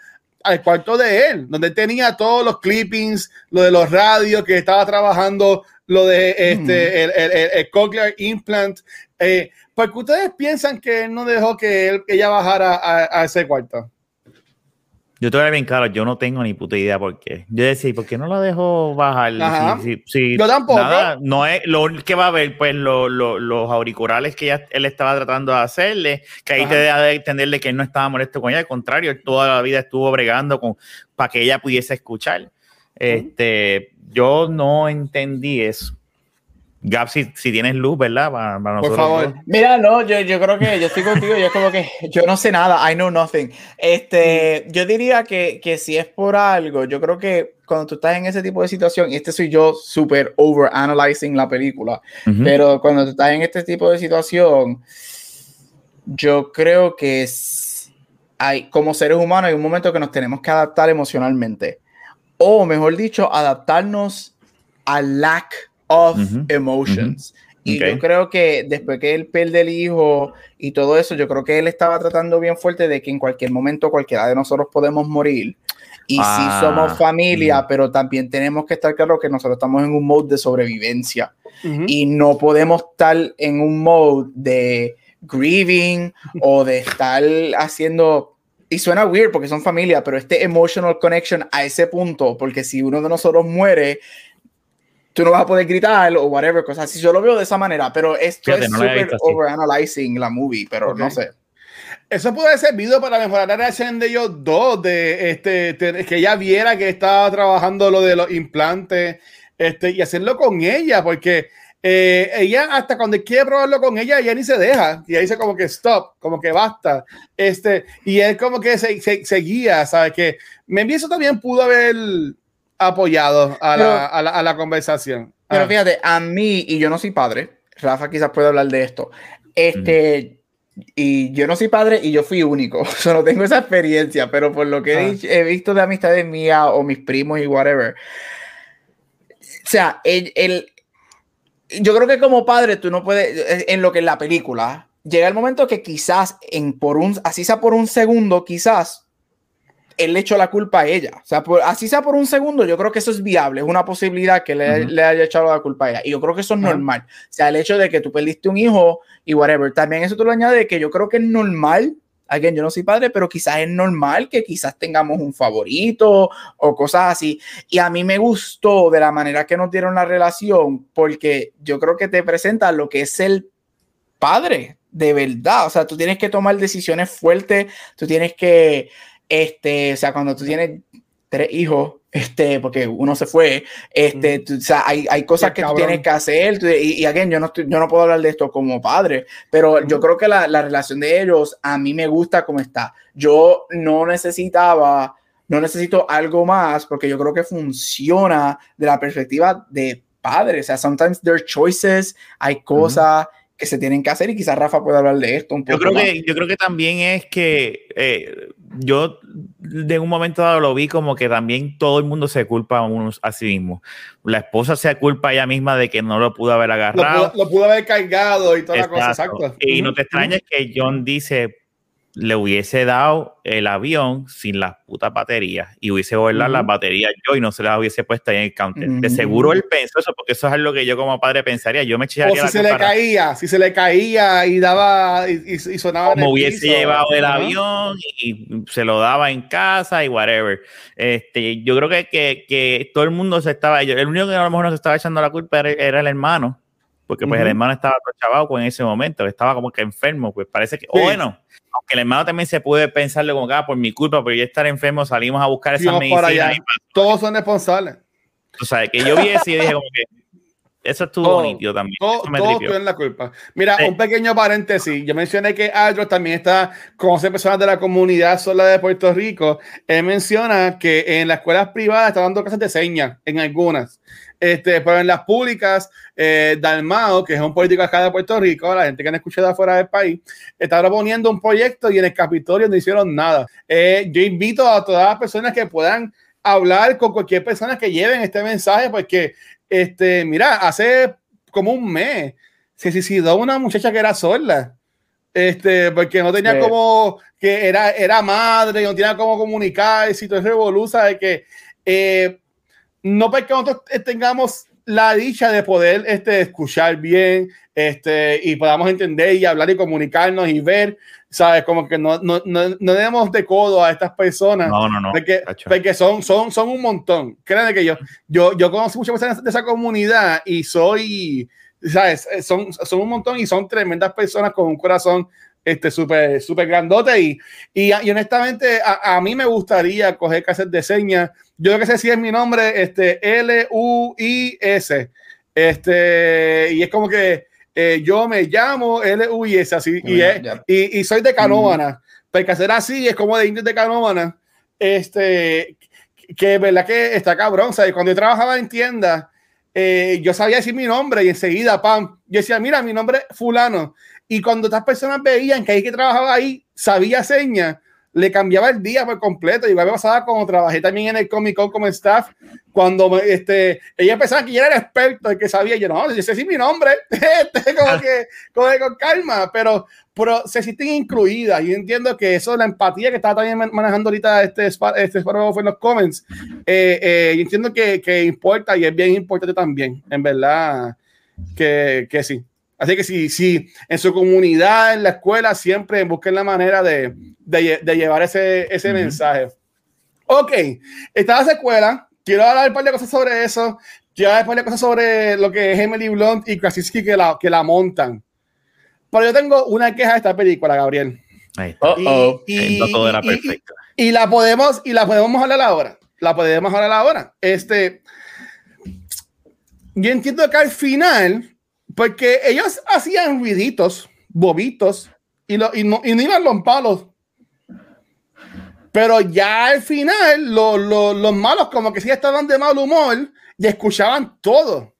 al cuarto de él, donde tenía todos los clippings, lo de los radios que estaba trabajando, lo de este, el, el, el, cochlear implant. Eh, ¿Por qué ustedes piensan que él no dejó que, él, ella bajara a, a ese cuarto? Yo te voy a bien claro, yo no tengo ni puta idea por qué. Yo decía, ¿por qué no la dejo bajar? Si, yo tampoco. no es lo que va a ver, pues los auriculares que ya él estaba tratando de hacerle, que ahí te deja de entenderle que él no estaba molesto con ella, al contrario, él toda la vida estuvo bregando con para que ella pudiese escuchar. Este, yo no entendí eso. Gab, si, tienes luz, ¿verdad? Por favor. Mira, no, yo, yo, creo que yo estoy contigo, yo es como que yo no sé nada, I know nothing. Este, yo diría que, que si es por algo, yo creo que cuando tú estás en ese tipo de situación, y este soy yo súper overanalyzing la película, pero cuando tú estás en este tipo de situación, yo creo que hay, como seres humanos hay un momento que nos tenemos que adaptar emocionalmente, o mejor dicho, adaptarnos al lack of emotions. Y yo creo que después que él pierde el hijo y todo eso, yo creo que él estaba tratando bien fuerte de que en cualquier momento cualquiera de nosotros podemos morir. Y sí ah, somos familia, pero también tenemos que estar claro que nosotros estamos en un mode de sobrevivencia. Y no podemos estar en un mode de grieving o de estar haciendo y suena weird porque son familia, pero este emotional connection a ese punto, porque si uno de nosotros muere, tú no vas a poder gritar o whatever, cosas así. Yo lo veo de esa manera, pero esto es súper overanalyzing la movie, pero no sé. Eso puede ser servido para mejorar la reacción de ellos dos, de este, que ella viera que estaba trabajando lo de los implantes, este, y hacerlo con ella, porque eh, ella hasta cuando quiere probarlo con ella, ella ni se deja, y ella dice como que stop, como que basta, este, y él como que se, se, seguía, ¿sabes? Que me eso también pudo haber apoyado a, la, a, la, conversación. Pero ah. fíjate, a mí, y yo no soy padre, Rafa quizás puede hablar de esto, este, y yo no soy padre y yo fui único, solo tengo esa experiencia, pero por lo que ah. he, visto de amistades mías o mis primos y whatever, o sea, el, el, yo creo que como padre tú no puedes, en lo que es la película, llega el momento que quizás, en, por un, así sea por un segundo, quizás él le echó la culpa a ella. O sea, así sea por un segundo, yo creo que eso es viable, es una posibilidad que le, haya echado la culpa a ella. Y yo creo que eso es normal. O sea, el hecho de que tú perdiste un hijo y whatever, también eso tú lo añades que yo creo que es normal. Alguien, yo no soy padre, pero quizás es normal que quizás tengamos un favorito o cosas así. Y a mí me gustó de la manera que nos dieron la relación, porque yo creo que te presenta lo que es el padre de verdad. O sea, tú tienes que tomar decisiones fuertes, tú tienes que este, o sea, cuando tú tienes tres hijos, este, porque uno se fue, este, o sea, hay, hay cosas que tú tienes que hacer, y, y again, yo no, estoy, yo no puedo hablar de esto como padre, pero yo creo que la, la, relación de ellos a mí me gusta como está. Yo no necesitaba, no necesito algo más, porque yo creo que funciona de la perspectiva de padre, o sea, sometimes there are choices, hay cosas que se tienen que hacer y quizás Rafa pueda hablar de esto un poco. Yo creo, Que, yo creo que también es que eh, yo de un momento dado lo vi como que también todo el mundo se culpa a, a sí mismo. La esposa se culpa a ella misma de que no lo pudo haber agarrado. Lo pudo, haber cargado y toda la cosa, exacto. Y no te extrañes que John dice, le hubiese dado el avión sin las putas baterías y hubiese volado las baterías yo y no se las hubiese puesto ahí en el counter. De seguro él pensó eso porque eso es algo que yo como padre pensaría. Yo me echaría O si se le caía, si se le caía y daba y, y, sonaba. Como hubiese llevado el avión y se lo daba en casa y whatever. Este, yo creo que, que, que todo el mundo se estaba. El único que a lo mejor no se estaba echando la culpa era, el hermano porque pues el hermano estaba con en ese momento, estaba como que enfermo, pues parece que, bueno, aunque el hermano también se puede pensarle como que ah, por mi culpa, por yo estar enfermo, salimos a buscar esa medicina. Todos son responsables. O sea, que yo vi eso y dije como que, eso estuvo bonito también. Todo, en la culpa. Mira, un pequeño paréntesis. Yo mencioné que Aldro también está con 11 personas de la comunidad sola de Puerto Rico. Él menciona que en las escuelas privadas está dando clases de señas, en algunas. Este, pero en las públicas, eh, Dalmao, que es un político acá de Puerto Rico, la gente que han escuchado afuera del país, está proponiendo un proyecto y en el Capitolio no hicieron nada. Eh, yo invito a todas las personas que puedan hablar con cualquier persona que lleven este mensaje, porque este, mira, hace como un mes se suicidó una muchacha que era sorda. Este, porque no tenía como que era, era madre, no tenía cómo comunicar, y todo es revoluza de que eh, no porque nosotros tengamos la dicha de poder este, escuchar bien este, y podamos entender y hablar y comunicarnos y ver, ¿sabes? Como que no, no, no, no demos de codo a estas personas. No, no, no. Porque, porque son, son, son un montón. Créanme que yo, yo, yo conozco muchas personas de esa comunidad y soy, ¿sabes? Son, son un montón y son tremendas personas con un corazón este súper super grandote y, y, y honestamente a, a, mí me gustaría coger casas de señas yo que sé si es mi nombre, este, L-U-I-S. Este, y es como que eh, yo me llamo L-U-I-S, así, y, y, y, soy de Canóvana. Porque hacer así es como de indios de Canóvana. Este, que es verdad que está cabrón. ¿sabes? Cuando yo trabajaba en tienda, eh, yo sabía decir mi nombre y enseguida, pam, yo decía, mira, mi nombre es Fulano. Y cuando estas personas veían que hay que trabajaba ahí, sabía señas le cambiaba el día por completo. Igual me pasaba cuando trabajé también en el Comic Con como staff, cuando este, ella empezaba que yo era el experto, el que sabía, yo no, yo sé si mi nombre, este, como ah. que con calma, pero, pero se sienten incluidas. Y entiendo que eso, la empatía que estaba también manejando ahorita este, este fue en los comments, eh, eh, yo entiendo que, que importa y es bien importante también, en verdad, que, que sí. Así que si, si en su comunidad, en la escuela, siempre busquen la manera de, de, de llevar ese, ese mensaje. Ok, esta escuela. Quiero hablar un par de cosas sobre eso. Quiero hablar un par de cosas sobre lo que es Emily Blunt y Krasinski que la, que la montan. Pero yo tengo una queja de esta película, Gabriel. Y, todo era perfecto. Y, la podemos, y la podemos hablar ahora. La podemos hablar ahora. Este, yo entiendo que al final porque ellos hacían ruiditos, bobitos, y, lo, y, no, y iban los palos. Pero ya al final, lo, lo, los malos como que sí estaban de mal humor y escuchaban todo.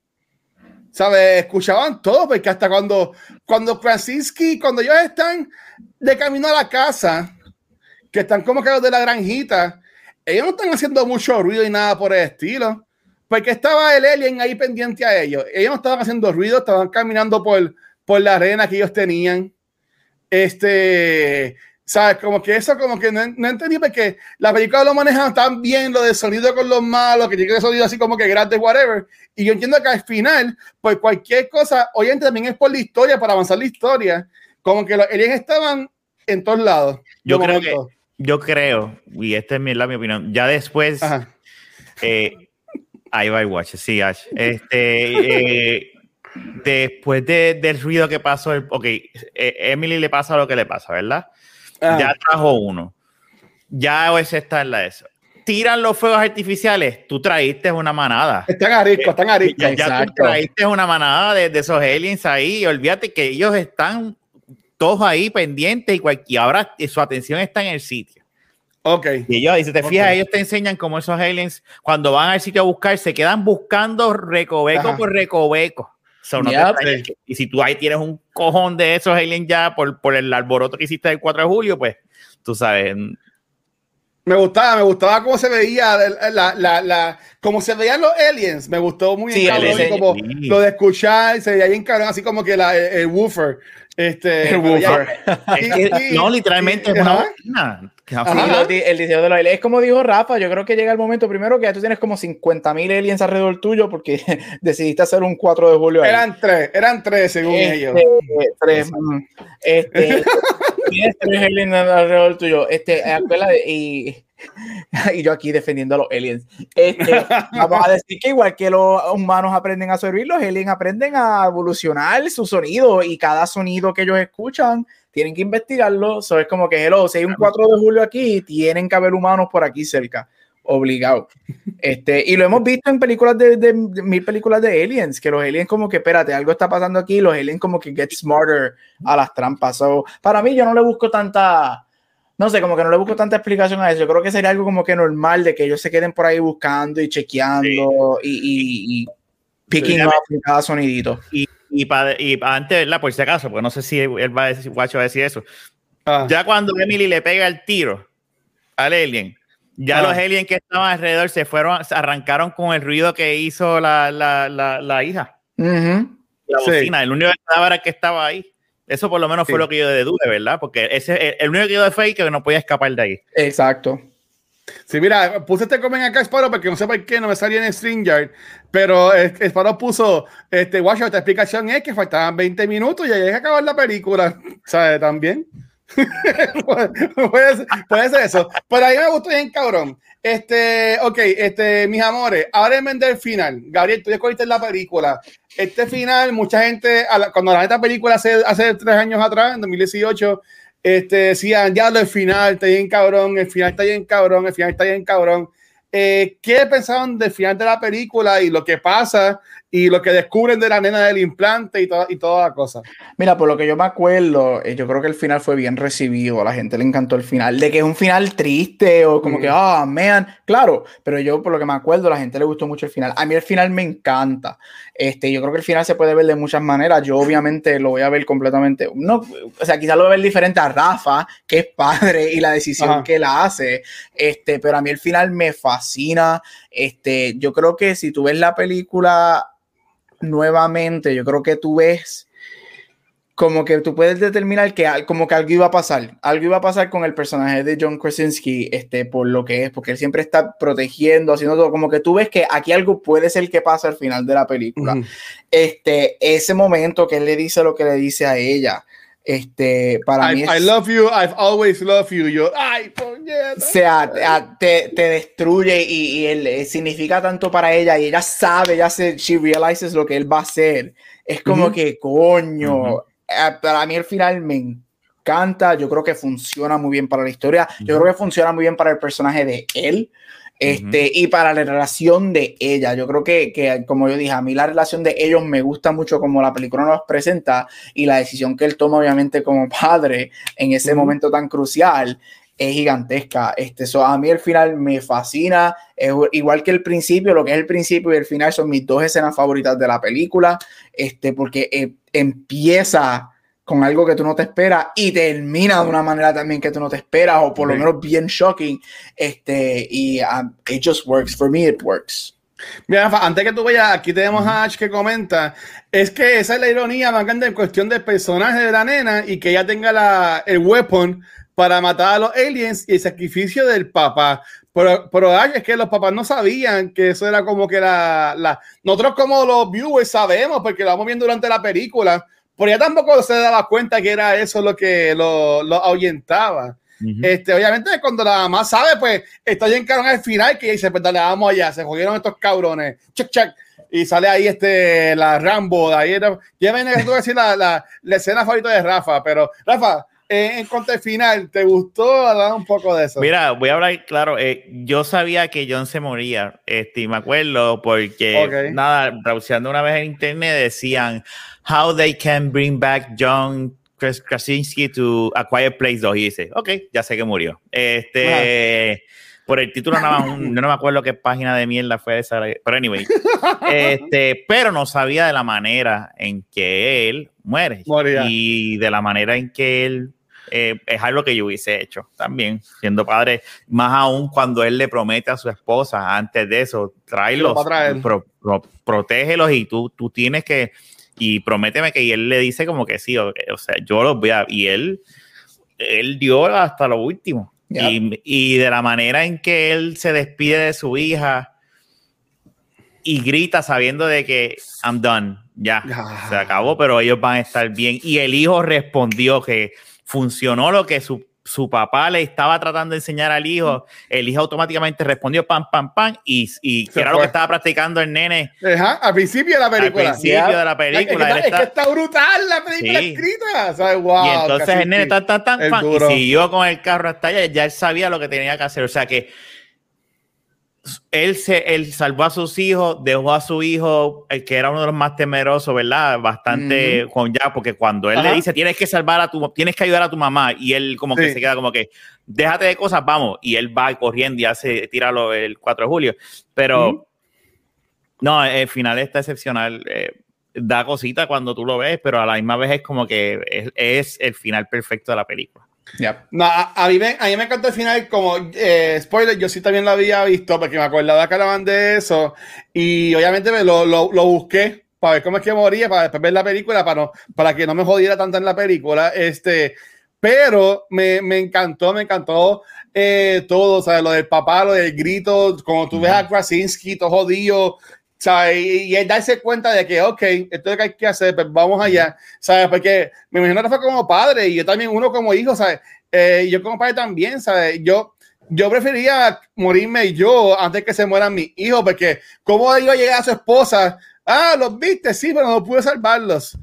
¿Sabes? Escuchaban todo, porque hasta cuando, cuando Krasinski, cuando ellos están de camino a la casa, que están como que los de la granjita, ellos no están haciendo mucho ruido y nada por el estilo porque estaba el alien ahí pendiente a ellos. Ellos no estaban haciendo ruido, estaban caminando por, por la arena que ellos tenían. Este, ¿sabes? Como que eso, como que no, no entendí porque la película lo manejan tan bien, lo de sonido con los malos, que tiene que sonido así como que grande, whatever. Y yo entiendo que al final, pues cualquier cosa, obviamente también es por la historia, para avanzar la historia, como que los aliens estaban en todos lados. Yo creo que, yo creo, y esta es mi, la, mi opinión, ya después, eh, Ahí va el watch, sí, Ash. Este, eh, después del ruido que pasó, el, ok, eh, Emily le pasa lo que le pasa, ¿verdad? Ah. Ya trajo uno. Ya OS está en la eso. Tiran los fuegos artificiales, tú traíste una manada. Están ariscos, están ariscos. Ya, tú traíste una manada de, de, esos aliens ahí. Olvídate que ellos están todos ahí pendientes y, y ahora su atención está en el sitio. Ok. Y ellos, y si te fijas, ellos te enseñan cómo esos aliens, cuando van al sitio a buscar, se quedan buscando recoveco por recoveco. y si tú ahí tienes un cojón de esos aliens ya por, por el alboroto que hiciste el 4 de julio, pues tú sabes. Me gustaba, me gustaba cómo se veía la, la, la, cómo se veían los aliens. Me gustó muy bien, como lo de escuchar, se veía bien cabrón, así como que la, el, woofer. Este, el woofer. no, literalmente es una el diseño de los aliens. Es como dijo Rafa, yo creo que llega el momento primero que ya tú tienes como 50 mil aliens alrededor tuyo porque decidiste hacer un 4 de julio. Eran tres, eran tres según este, ellos. Tres. Mm, este, tienes tres aliens alrededor tuyo. Este, y, y yo aquí defendiendo a los aliens. Este, vamos a decir que igual que los humanos aprenden a sobrevivir, los aliens aprenden a evolucionar su sonido y cada sonido que ellos escuchan tienen que investigarlo. Eso es como que, hello, si hay un 4 de julio aquí, tienen que haber humanos por aquí cerca. obligado. Este, y lo hemos visto en películas de, de, mil películas de aliens, que los aliens como que, espérate, algo está pasando aquí, los aliens como que get smarter a las trampas. So, para mí yo no le busco tanta, no sé, como que no le busco tanta explicación a eso. Yo creo que sería algo como que normal de que ellos se queden por ahí buscando y chequeando y, y, y, picking up cada sonidito. Y, y, para, y antes, ¿verdad? Por si acaso, porque no sé si él va a decir, Guacho va a decir eso. Ah. Ya cuando Emily le pega el tiro al alien, ya los ah. aliens que estaban alrededor se fueron, se arrancaron con el ruido que hizo la, la, la, la hija. La bocina, el único que que estaba ahí. Eso por lo menos fue lo que yo deduce, ¿verdad? Porque ese el único que yo de fake que no podía escapar de ahí. Exacto. Sí, mira, puse este comen acá, Sparrow, porque no sé por qué no me salía en StreamYard, pero Sparrow puso, este, watch, esta explicación es que faltaban 20 minutos y hay que acabar la película, ¿sabes? También. puede, ser, puede, ser, eso. Pero ahí me gustó bien, cabrón. Este, ok, este, mis amores, ahora del final. Gabriel, tú ya escogiste la película. Este final, mucha gente, cuando la esta película hace, hace tres años atrás, en 2018, este, decían, ya el final está bien cabrón, el final está bien cabrón, el final está bien cabrón. Eh, ¿Qué pensaron del final de la película y lo que pasa y lo que descubren de la nena del implante y, toda y toda la cosa. Mira, por lo que yo me acuerdo, eh, yo creo que el final fue bien recibido, a la gente le encantó el final, de que es un final triste o como que, ah, oh, man, claro, pero yo por lo que me acuerdo, a la gente le gustó mucho el final. A mí el final me encanta. Este, yo creo que el final se puede ver de muchas maneras. Yo obviamente lo voy a ver completamente, no, o sea, quizás lo voy a ver diferente a Rafa, que es padre y la decisión que él hace, este, pero a mí el final me fascina. Este, yo creo que si tú ves la película nuevamente, yo creo que tú ves como que tú puedes determinar que como que algo iba a pasar, algo iba a pasar con el personaje de John Krasinski, este, por lo que es, porque él siempre está protegiendo, haciendo todo, como que tú ves que aquí algo puede ser que pasa al final de la película. Este, ese momento que él le dice lo que le dice a ella, este, para mí es, I love you, I've always loved you. Yo, ay, O sea, te, te, destruye y, y él, eh, significa tanto para ella y ella sabe, ya se, she realizes lo que él va a hacer. Es como que, coño, eh, para mí el final me encanta. Yo creo que funciona muy bien para la historia. Yo creo que funciona muy bien para el personaje de él. Este, Y para la relación de ella, yo creo que, que, como yo dije, a mí la relación de ellos me gusta mucho como la película nos presenta y la decisión que él toma, obviamente, como padre en ese momento tan crucial es gigantesca. Este, so, a mí el final me fascina, es igual que el principio, lo que es el principio y el final son mis dos escenas favoritas de la película, este, porque eh, empieza con algo que tú no te esperas y termina de una manera también que tú no te esperas o por lo menos bien shocking este y um, it just works. For me it works. Mira, antes que tú vayas, aquí tenemos a Ash que comenta, es que esa es la ironía más grande en cuestión del personaje de la nena y que ella tenga la, el weapon para matar a los aliens y el sacrificio del papá. Pero, pero Ash, es que los papás no sabían que eso era como que la, la... Nosotros como los viewers sabemos porque lo vamos viendo durante la película, pero ya tampoco se daba cuenta que era eso lo que lo, lo ahuyentaba. este, obviamente, cuando la mamá sabe, pues está en carón al final que dice: Pues dale, vamos allá, se jodieron estos cabrones, check, check. Y sale ahí este, la Rambo, de ahí era, ya viene a decir la, la, la, escena favorita de Rafa, pero Rafa, en cuanto al final, ¿te gustó hablar un poco de eso? Mira, voy a hablar, claro, eh, yo sabía que John se moría, este, y me acuerdo porque, nada, traduciendo una vez en internet decían, how they can bring back John Krasinski to A Quiet Place 2. Y dice, ok, ya sé que murió. Este, por el título, no, no me acuerdo qué página de mierda fue esa, pero anyway. este, pero no sabía de la manera en que él muere. Y de la manera en que él eh, es algo que yo hubiese hecho también, siendo padre, más aún cuando él le promete a su esposa antes de eso, tráelos, protégelos y tú, tú tienes que y prométeme que él le dice como que sí, o, sea, yo los voy a, y él, él dio hasta lo último. Y, y, de la manera en que él se despide de su hija y grita sabiendo de que I'm done, ya, se acabó, pero ellos van a estar bien. Y el hijo respondió que funcionó lo que su su papá le estaba tratando de enseñar al hijo, el hijo automáticamente respondió pam, pam, pam, y, y que era lo que estaba practicando el nene. Ajá, al principio de la película. Al principio de la película. Es que, está, brutal la película escrita. wow, y entonces el nene tan, tan, tan, y siguió con el carro hasta allá, ya él sabía lo que tenía que hacer. O sea que, él, se, él salvó a sus hijos, dejó a su hijo, el que era uno de los más temerosos, ¿verdad? Bastante con ya, porque cuando él le dice, tienes que salvar a tu, tienes que ayudar a tu mamá, y él como que se queda como que, déjate de cosas, vamos, y él va corriendo y hace, tíralo el 4 de julio. Pero, no, el final está excepcional. Eh, da cosita cuando tú lo ves, pero a la misma vez es como que es el final perfecto de la película. No, a, mí me, a mí me encantó el final, como eh, spoiler, yo sí también lo había visto porque me acordaba que hablaban de eso y obviamente me lo, lo, lo, busqué para ver cómo es que moría, para después ver la película, para, no, para que no me jodiera tanto en la película. Este, pero me, me encantó, me encantó eh, todo, ¿sabes? Lo del papá, lo del grito, como tú ves a Krasinski, todo jodido, ¿sabes? Y, y, darse cuenta de que, ok, esto es lo que hay que hacer, pues vamos allá, ¿sabes? Porque me imagino que fue como padre y yo también, uno como hijo, ¿sabes? Eh, yo como padre también, ¿sabes? Yo, yo prefería morirme yo antes que se mueran mis hijos, porque ¿cómo iba a llegar a su esposa? Ah, los viste, sí, pero no pude salvarlos.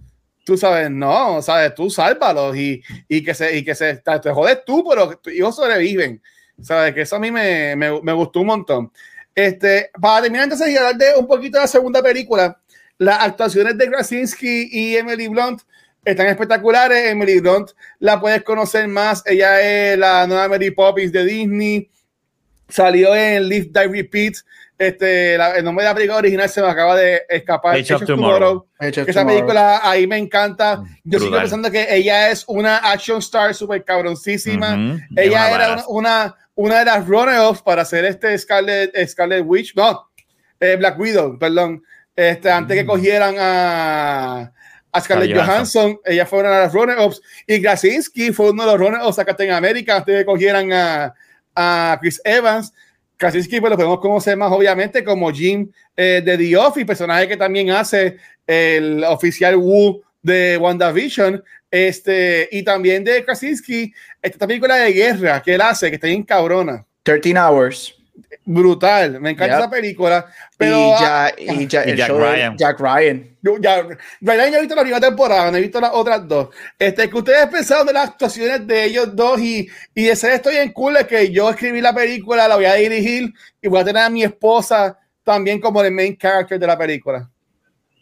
Tú sabes, no, sabes, tú sálvalos y, y que se, y que se, te jodes tú, pero tus hijos sobreviven. Sabes que eso a mí me, me, me gustó un montón. Este, para terminar entonces y hablar de un poquito de la segunda película, las actuaciones de Krasinski y Emily Blunt están espectaculares. Emily Blunt la puedes conocer más. Ella es la nueva Mary Poppins de Disney. Salió en Live, Die, Repeat. Este, el nombre de la película original se me acaba de escapar. Age of Tomorrow. Esa película ahí me encanta. Yo sigo pensando que ella es una action star súper cabroncísima. Ella era una una de las runners para hacer este Scarlet, Scarlet Witch, no, eh, Black Widow, perdón, este, antes que mm. cogieran a, a Scarlett Johansson, ella fue una de las runners y Krasinski fue uno de los runners acá en América antes de que cogieran a, a Chris Evans. Krasinski pues lo podemos conocer más obviamente como Jim eh, de The Office, personaje que también hace el oficial Wu de WandaVision, este, y también de Krasinski, esta película de guerra que él hace, que está bien cabrona. 13 Hours. Brutal, me encanta esa película. Pero, y, ya, y, ya, Jack, Ryan. Jack Ryan. Yo, ya, Ryan ya he visto la primera temporada, no he visto las otras dos. Este, que ustedes pensaron de las actuaciones de ellos dos y, y de ser estoy en cool de que yo escribí la película, la voy a dirigir y voy a tener a mi esposa también como el main character de la película.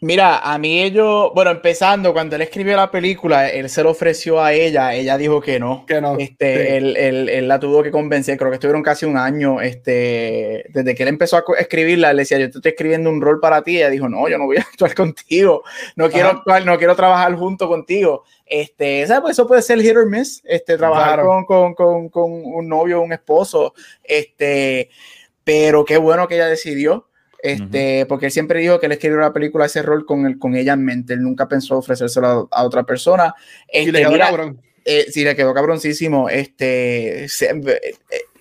Mira, a mí ellos, bueno, empezando, cuando él escribió la película, él se lo ofreció a ella, ella dijo que no. Que no. Este, él, él, él, la tuvo que convencer, creo que estuvieron casi un año, este, desde que él empezó a escribirla, le decía, yo te estoy escribiendo un rol para ti, ella dijo, no, yo no voy a actuar contigo, no quiero actuar, no quiero trabajar junto contigo. Este, ¿sabes? Pues eso puede ser hit or miss, este, trabajar con, con, con, con un novio, un esposo, este, pero qué bueno que ella decidió. Este, Porque él siempre dijo que él escribió la película ese rol con, el, con ella en mente. Él nunca pensó ofrecérselo a, otra persona. y le este, quedó cabrón. Eh, sí, le quedó cabroncísimo. Este, se, eh,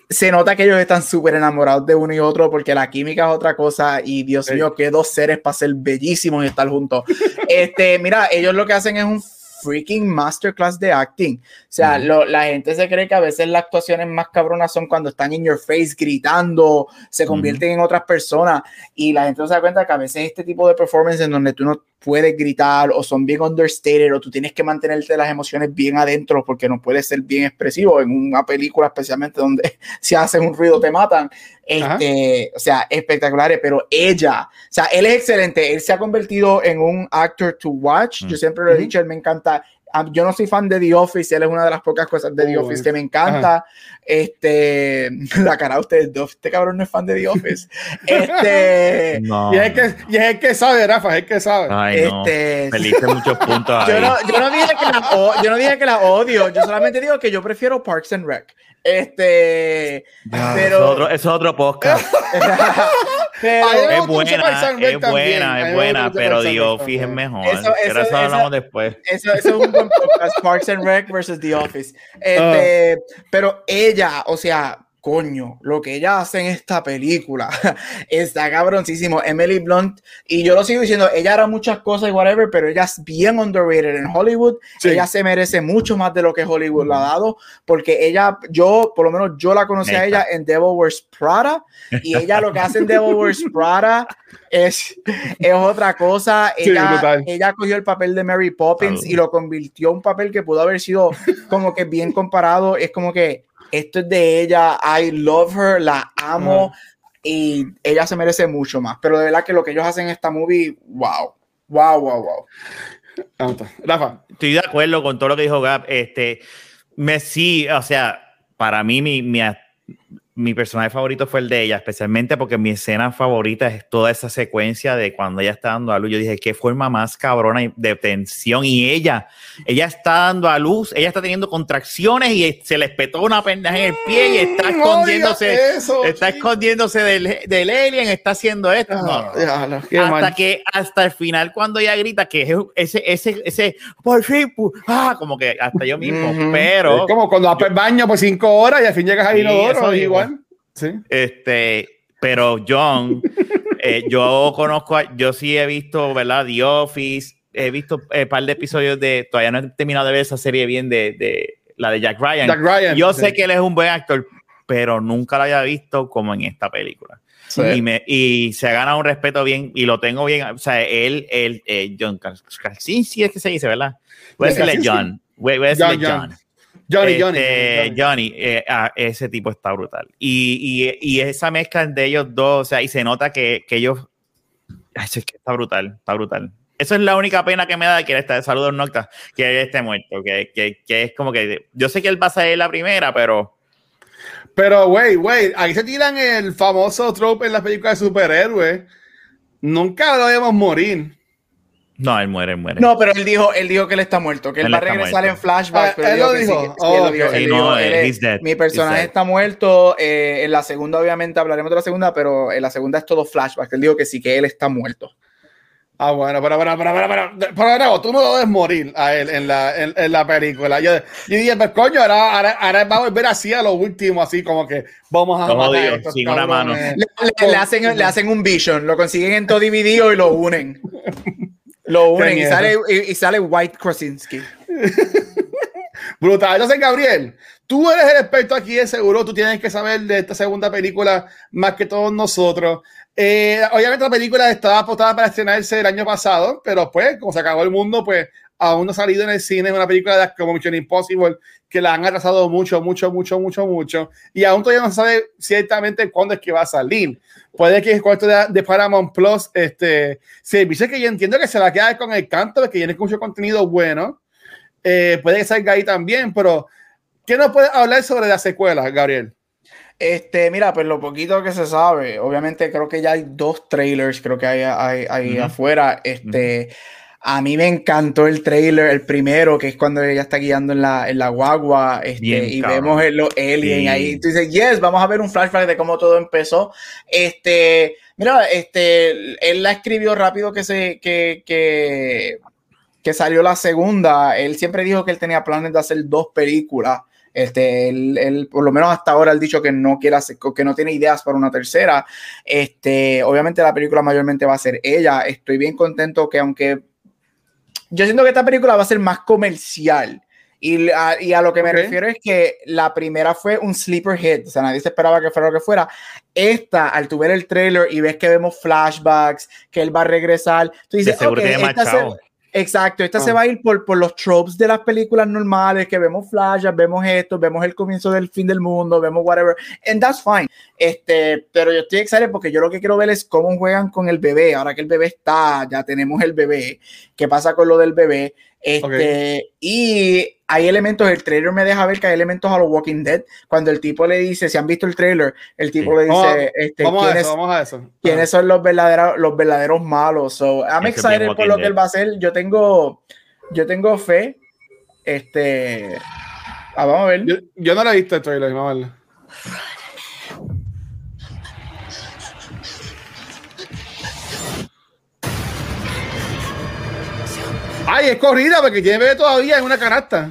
se nota que ellos están súper enamorados de uno y otro porque la química es otra cosa y Dios mío, qué dos seres para ser bellísimos y estar juntos. este, mira, ellos lo que hacen es un freaking masterclass de acting. O sea, la gente se cree que a veces las actuaciones más cabronas son cuando están in your face gritando, se convierten en otras personas. Y la gente no se da cuenta que a veces este tipo de performance en donde tú no puedes gritar o son bien understated o tú tienes que mantenerte las emociones bien adentro porque no puedes ser bien expresivo. En una película especialmente donde si haces un ruido te matan. Este, o sea, espectaculares, pero ella, o sea, él es excelente, él se ha convertido en un actor to watch, yo siempre lo he dicho, él me encanta, yo no soy fan de The Office, él es una de las pocas cosas de The Office que me encanta. Este, la cara de ustedes dos, este cabrón no es fan de The Office. Este, y, es que, y es el que sabe, Rafa, es el que sabe. Ay, este, Feliz muchos puntos. Yo, no, yo, no dije que la, yo no dije que la odio, yo solamente digo que yo prefiero Parks and Rec. Este, pero. Es otro, es otro podcast. es buena, es buena, es buena, pero Dios, fíjense mejor. Eso, eso, eso, hablamos después. Eso, es un buen podcast, Parks and Rec versus The Office. Este, ah. Pero ella, o sea, coño, lo que ella hace en esta película está cabroncísimo. Emily Blunt, y yo lo sigo diciendo, ella hará muchas cosas y whatever, pero ella es bien underrated en Hollywood. Ella se merece mucho más de lo que Hollywood le ha dado, porque ella, yo, por lo menos yo la conocí a ella en Devil Wears Prada, y ella lo que hace en Devil Wears Prada es, es otra cosa. Ella, ella cogió el papel de Mary Poppins y lo convirtió en un papel que pudo haber sido como que bien comparado. Es como que esto es de ella, I love her, la amo. y ella se merece mucho más. Pero de verdad que lo que ellos hacen en esta movie, wow, wow, wow, wow. Rafa. Estoy de acuerdo con todo lo que dijo Gab. Este, me sí, o sea, para mí mi, mi mi personaje favorito fue el de ella, especialmente porque mi escena favorita es toda esa secuencia de cuando ella está dando a luz. Yo dije, qué forma más cabrona de tensión. Y ella, ella está dando a luz, ella está teniendo contracciones y se le espetó una pendeja en el pie y está mm, escondiéndose, está escondiéndose del, del, alien, está haciendo esto. Ah, hasta que, hasta el final, cuando ella grita que ese, ese, ese, por fin, ah, como que hasta yo mismo, pero. Es como cuando vas al baño por cinco horas y al fin llegas a inodoro, igual. Sí. Este, pero John, eh, yo conozco, yo sí he visto, ¿verdad? The Office, he visto un eh, par de episodios de, todavía no he terminado de ver esa serie bien de, de la de Jack Ryan. Jack Ryan yo sé que él es un buen actor, pero nunca lo había visto como en esta película. Y, me, y, se ha ganado un respeto bien y lo tengo bien. O sea, él, él eh, John Krasinski es que se dice, ¿verdad? Voy a decirle John. Voy a decirle John. Johnny, Johnny. Este, Johnny, eh, ah, ese tipo está brutal. Y, y, y, esa mezcla de ellos dos, o sea, y se nota que, que ellos. Eso es que está brutal, está brutal. Eso es la única pena que me da que está saludos Nocta, que él esté muerto, que, que, que, es como que yo sé que él va a ser la primera, pero pero güey, güey, ahí se tiran el famoso trope en las películas de superhéroes. Nunca lo debemos morir. No, él muere, él muere. No, pero él dijo, él dijo que él está muerto, que él, va a regresar en flashback. él, lo dijo. Mi personaje está muerto. Eh, en la segunda, obviamente, hablaremos de la segunda, pero en la segunda es todo flashback. Él dijo que sí, que él está muerto. Ah, bueno, pero, pero, pero, pero, pero, pero, tú no lo debes morir a él en la, en, la película. Yo, yo dije, pues coño, ahora, ahora, ahora, va a volver así a lo último, así como que vamos a Como matar una mano. Le, le, hacen, le hacen un vision, lo consiguen en todo dividido y lo unen. Lo unen y sale, y, sale, White Krasinski. Brutal. Entonces, Gabriel, tú eres el experto aquí, de seguro tú tienes que saber de esta segunda película más que todos nosotros. Eh, obviamente la película estaba apostada para estrenarse el año pasado, pero pues, como se acabó el mundo, pues aún no ha salido en el cine. Una película de, como Mission Impossible que la han atrasado mucho, mucho, mucho, mucho, mucho. Y aún todavía no se sabe ciertamente cuándo es que va a salir. Puede que con esto de, de, Paramount Plus, este, dice que yo entiendo que se va a quedar con el canto, de que tiene mucho contenido bueno. Eh, puede que salga ahí también, pero ¿qué nos puede hablar sobre la secuela, Gabriel? Este, mira, pues lo poquito que se sabe, obviamente creo que ya hay dos trailers, creo que hay, hay, hay afuera. Este, a mí me encantó el trailer, el primero, que es cuando ella está guiando en la, en la guagua este, y vemos el, los aliens ahí. Tú dices, yes, vamos a ver un flashback de cómo todo empezó. Este, mira, este, él la escribió rápido que se, que, que, que salió la segunda. Él siempre dijo que él tenía planes de hacer dos películas. Este, él, por lo menos hasta ahora, ha dicho que no quiere hacer, que no tiene ideas para una tercera. Este, obviamente la película mayormente va a ser ella. Estoy bien contento que aunque yo siento que esta película va a ser más comercial. Y a, y a lo que me refiero es que la primera fue un sleeper hit, o sea, nadie se esperaba que fuera lo que fuera. Esta, al tu ver el trailer y ves que vemos flashbacks, que él va a regresar, tú dices, okay, esta, se, Exacto, esta se ah. va a ir por, por los tropes de las películas normales, que vemos flashes, vemos esto, vemos el comienzo del fin del mundo, vemos whatever, and that's fine. Este, pero yo estoy excited porque yo lo que quiero ver es cómo juegan con el bebé, ahora que el bebé está, ya tenemos el bebé, qué pasa con lo del bebé, este, y hay elementos, el trailer me deja ver que hay elementos a los Walking Dead. Cuando el tipo le dice, si han visto el trailer, el tipo le dice, este, vamos, ¿quiénes, a eso, vamos a eso. ¿quiénes son los verdaderos, los verdaderos malos? So, I'm excited por lo que él va a hacer. Yo tengo, yo tengo fe. Este, ah, vamos a ver. Yo, yo no lo he visto el trailer, vamos a verlo. Ay, es corrida porque tiene bebé todavía en una canasta.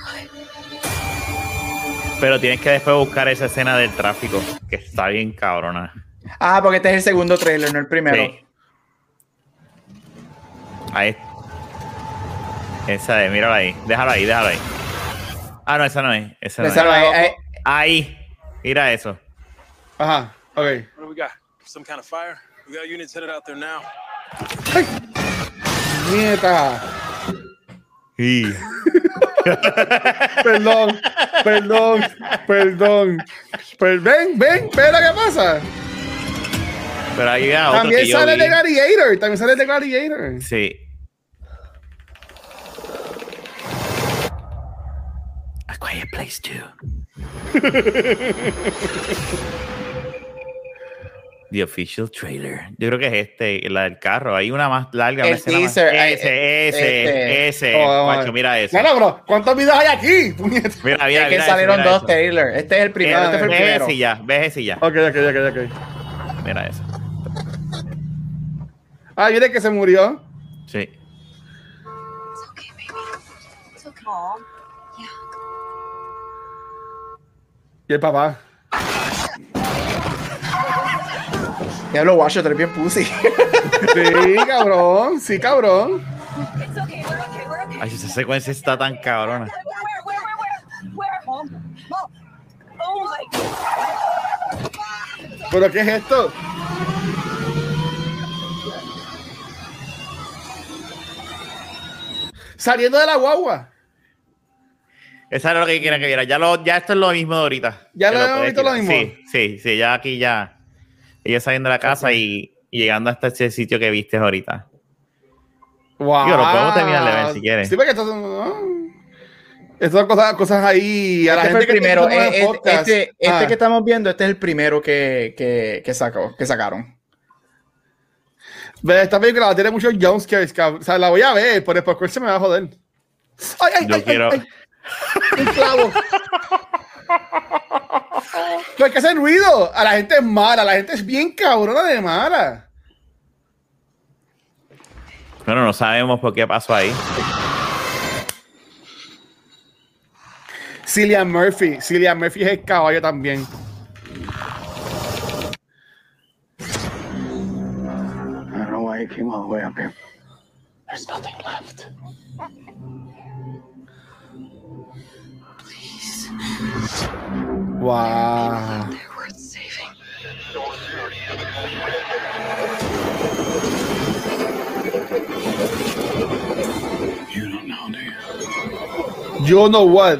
Pero tienes que después buscar esa escena del tráfico, que está bien cabrona. Ah, porque este es el segundo trailer, no el primero. Ahí. Esa es, míralo ahí. Déjalo ahí, déjalo ahí. Ah, no, esa no es. Esa no es. Ahí, ahí. Mira eso. Ajá, ok. What do we got? Some kind of fire? We got units headed out there now. ¡Ay! ¡Nieta! Sí. perdón, perdón, perdón. Pero ven, ven, ven lo que pasa. Pero ahí otro También sale de Gladiator, también sale de Gladiator. Sí. A quiet place too. The official trailer. Yo creo que es este, la del carro. Hay una más larga. El teaser. Ese, ese, este. ese. Oh, mira eso. No, no, bro. ¿Cuántos videos hay aquí? Mira, mira, es que salieron dos trailers. Este es el primero. este fue el primero. Ves ya, ves ese ya. Ok, ok, ok, ok. Mira eso. Ah, mire que se murió. Sí. It's okay, baby. It's okay. Yeah. Y el papá. Diablo, guacho, te bien pussy. sí, cabrón. Sí, cabrón. Ay, esa secuencia está tan cabrona. ¿Pero qué es esto? Saliendo de la guagua. Esa era lo que quería que viera. Ya, lo, ya esto es lo mismo de ahorita. Ya lo hemos visto lo mismo. Sí, sí, sí, ya aquí ya. Ellos saliendo de la casa y, llegando hasta ese sitio que viste ahorita. Wow. Yo lo podemos terminar de ver si quieres. Sí, porque estas son, cosas, cosas ahí. A este la gente el primero. Eh, eh, este, este, ah. que estamos viendo, este es el primero que, que, que, sacó, que sacaron. Esta película tiene muchos jumpscares. O sea, la voy a ver, pero después se me va a joder. ¡Ay, ay, Yo ay! quiero. Ay, Un clavo. No hay que hacer ruido. A la gente es mala. La gente es bien cabrona de mala. Bueno, no sabemos por qué pasó ahí. Cillian Murphy. Cillian Murphy es el caballo también. I don't know why he came all the way up here. There's nothing left. Wow. Yo no what?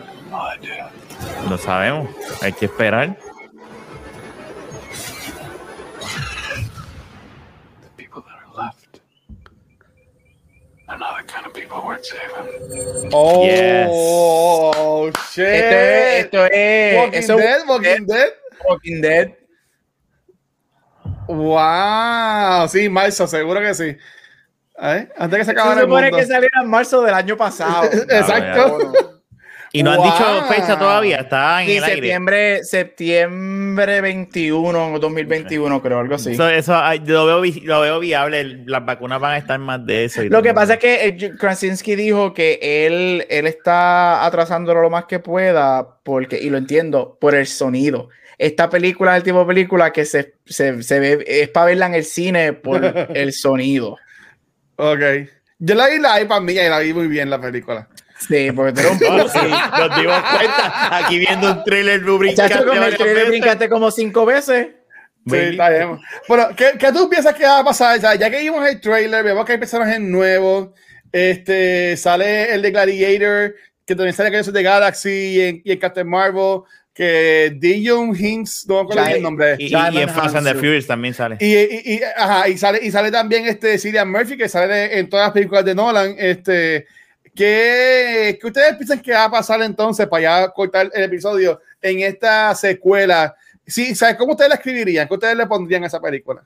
Lo sabemos. Hay que esperar. Oh, yes. shit. Esto es. Walking eso, Dead, Walking Dead. Walking Dead. Wow. Sí, marzo, seguro que sí. Antes que se acabara Se supone que saliera en marzo del año pasado. Exacto. Y no han dicho fecha todavía, está en el septiembre, aire. Septiembre 21 o 2021, creo, algo así. Eso, eso lo, veo, lo, veo, viable, las vacunas van a estar más de eso. lo que pasa es que eh, Krasinski dijo que él, él está atrasándolo lo más que pueda, porque, y lo entiendo, por el sonido. Esta película es el tipo de película que se, se, se ve, es para verla en el cine por el sonido. Ok. Yo la vi la para mí y la vi muy bien la película. Sí, porque tú eres un poco. sí, nos dimos cuenta aquí viendo un trailer, brincaste. Chacho, con el trailer brincaste como cinco veces. Sí, está bien. Bueno, ¿qué, ¿qué, tú piensas que va a pasar? O sea, ya que vimos el trailer, vemos que hay personajes nuevos. Este, sale el de Gladiator, que también sale Guardians de Galaxy y en, y en Captain Marvel que Dion Hinks, no me acuerdo el nombre. Y, y, en Fast and the Furious también sale. Y, y, ajá, y, sale. y sale también este Cillian Murphy, que sale en todas las películas de Nolan. Este, ¿Qué, ¿Qué ustedes piensan que va a pasar entonces para ya cortar el episodio en esta secuela? Sí, ¿sabes cómo ustedes la escribirían? ¿Qué ustedes le pondrían a esa película?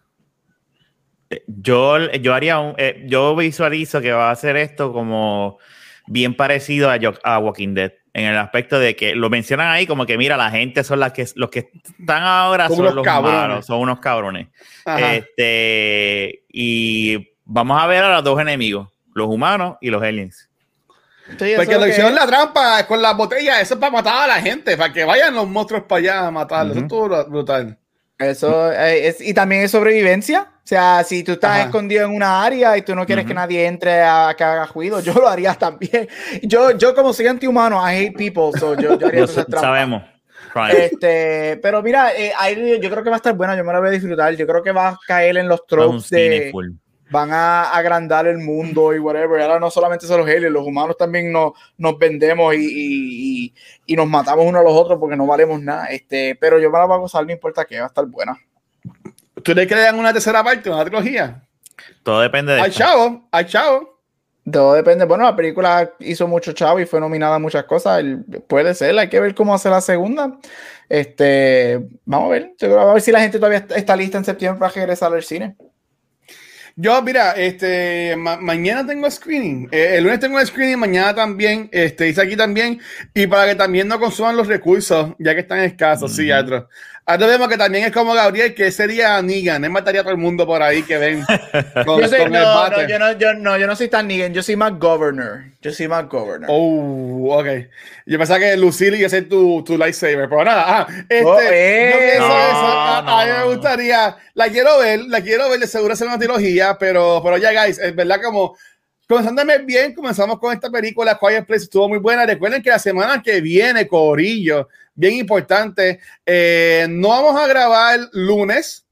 Eh, yo, yo haría un, eh, yo visualizo que va a ser esto como bien parecido a, a, Walking Dead en el aspecto de que lo mencionan ahí como que mira la gente son las que los que están ahora son los cabrones. son unos cabrones este y vamos a ver a los dos enemigos los humanos y los aliens porque lo hicieron la trampa con las botellas, eso es para matar a la gente, para que vayan los monstruos para allá a matarlos. Eso es brutal. Eso eh, es, y también es sobrevivencia. O sea, si tú estás escondido en una área y tú no quieres que nadie entre a que haga ruido, yo lo haría también. Yo, yo como soy antihumano, I hate people, so yo, yo haría Sabemos. Este, pero mira, eh, yo creo que va a estar buena, yo me la voy a disfrutar. Yo creo que va a caer en los tropes de van a agrandar el mundo y whatever. Ahora no solamente son los aliens, los humanos también nos, nos vendemos y, y, nos matamos unos a los otros porque no valemos nada. Este, pero yo me la voy a gozar, no importa que va a estar buena. ¿Tú le crees una tercera parte, una trilogía? Todo depende de. Ay, chavo, ay, chavo. Todo depende. Bueno, la película hizo mucho chavo y fue nominada a muchas cosas. Puede ser, hay que ver cómo hace la segunda. Este, vamos a ver. Vamos a ver si la gente todavía está lista en septiembre para regresar al cine. Yo, mira, este, mañana tengo screening. Eh, el lunes tengo screening, mañana también. Este, hice aquí también. Y para que también no consuman los recursos, ya que están escasos, sí, otros. Ahora vemos que también es como Gabriel, que sería Negan. Él mataría a todo el mundo por ahí que ven. Con, yo, soy, no, no, yo, no, yo, no, yo no soy tan Negan, yo soy más Governor. Yo soy más Governor. Oh, ok. Yo pensaba que Lucille iba a ser tu, tu lightsaber, pero nada. Ah, este, oh, eh, eso, a, mí me gustaría. La quiero ver, la quiero ver, de seguro hacer una trilogía, pero, pero ya, guys, es verdad como. Comenzándome bien, comenzamos con esta película, Quiet Place, estuvo muy buena. Recuerden que la semana que viene, Corillo, bien importante. Eh, no vamos a grabar lunes,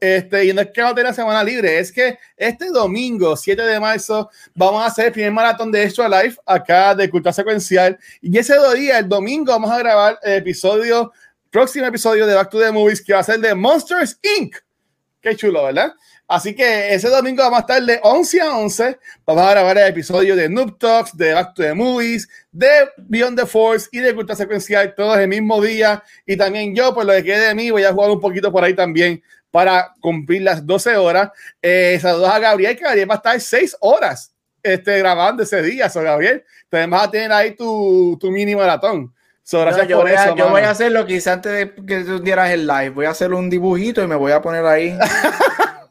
este, y no es que no tenga semana libre, es que este domingo, 7 de marzo, vamos a hacer el primer maratón de Extra Life acá de Cultura Secuencial. Y ese día, el domingo, vamos a grabar el episodio, próximo episodio de Back to the Movies, que va a ser de Monsters Inc. Qué chulo, ¿verdad? Así que ese domingo vamos a estar de 11 a 11. Vamos a grabar el episodio de Noob Talks, de Back to the Movies, de Beyond the Force y de Cultura Secuencial, todos el mismo día. Y también yo, por lo que quede de mí, voy a jugar un poquito por ahí también para cumplir las 12 horas. Eh, saludos a Gabriel, que Gabriel va a estar 6 horas este, grabando ese día. So, Gabriel, entonces vas a tener ahí tu, tu mini maratón. So, gracias yo, por voy eso, a, yo voy a hacer lo que hice antes de que tú dieras el live. Voy a hacer un dibujito y me voy a poner ahí.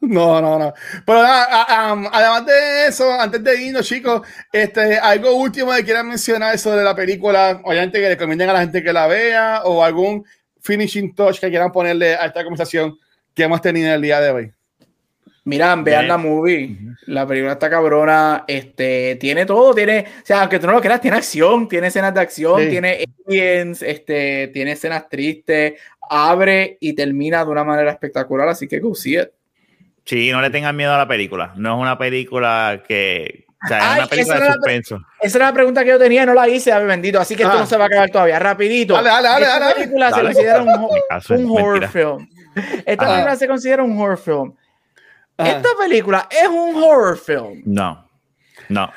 No, no, no. Pero además de eso, antes de irnos, chicos, este, algo último que quieran mencionar sobre la película, obviamente que recomienden a la gente que la vea, o algún finishing touch que quieran ponerle a esta conversación que hemos tenido el día de hoy. Miran, vean la movie. La película está cabrona. Este, tiene todo, tiene, o sea, aunque tú no lo creas, tiene acción, tiene escenas de acción, tiene aliens, este, tiene escenas tristes, abre y termina de una manera espectacular, así que go see it. Sí, no le tengan miedo a la película. No es una película que. O sea, es una película de suspenso. esa era la pregunta que yo tenía, no la hice, bendito. Así que esto ah. no se va a acabar todavía. Rapidito. Dale, dale, dale. Esta película se considera un, horror film. Esta película se considera un horror film. Esta película es un horror film. No. No.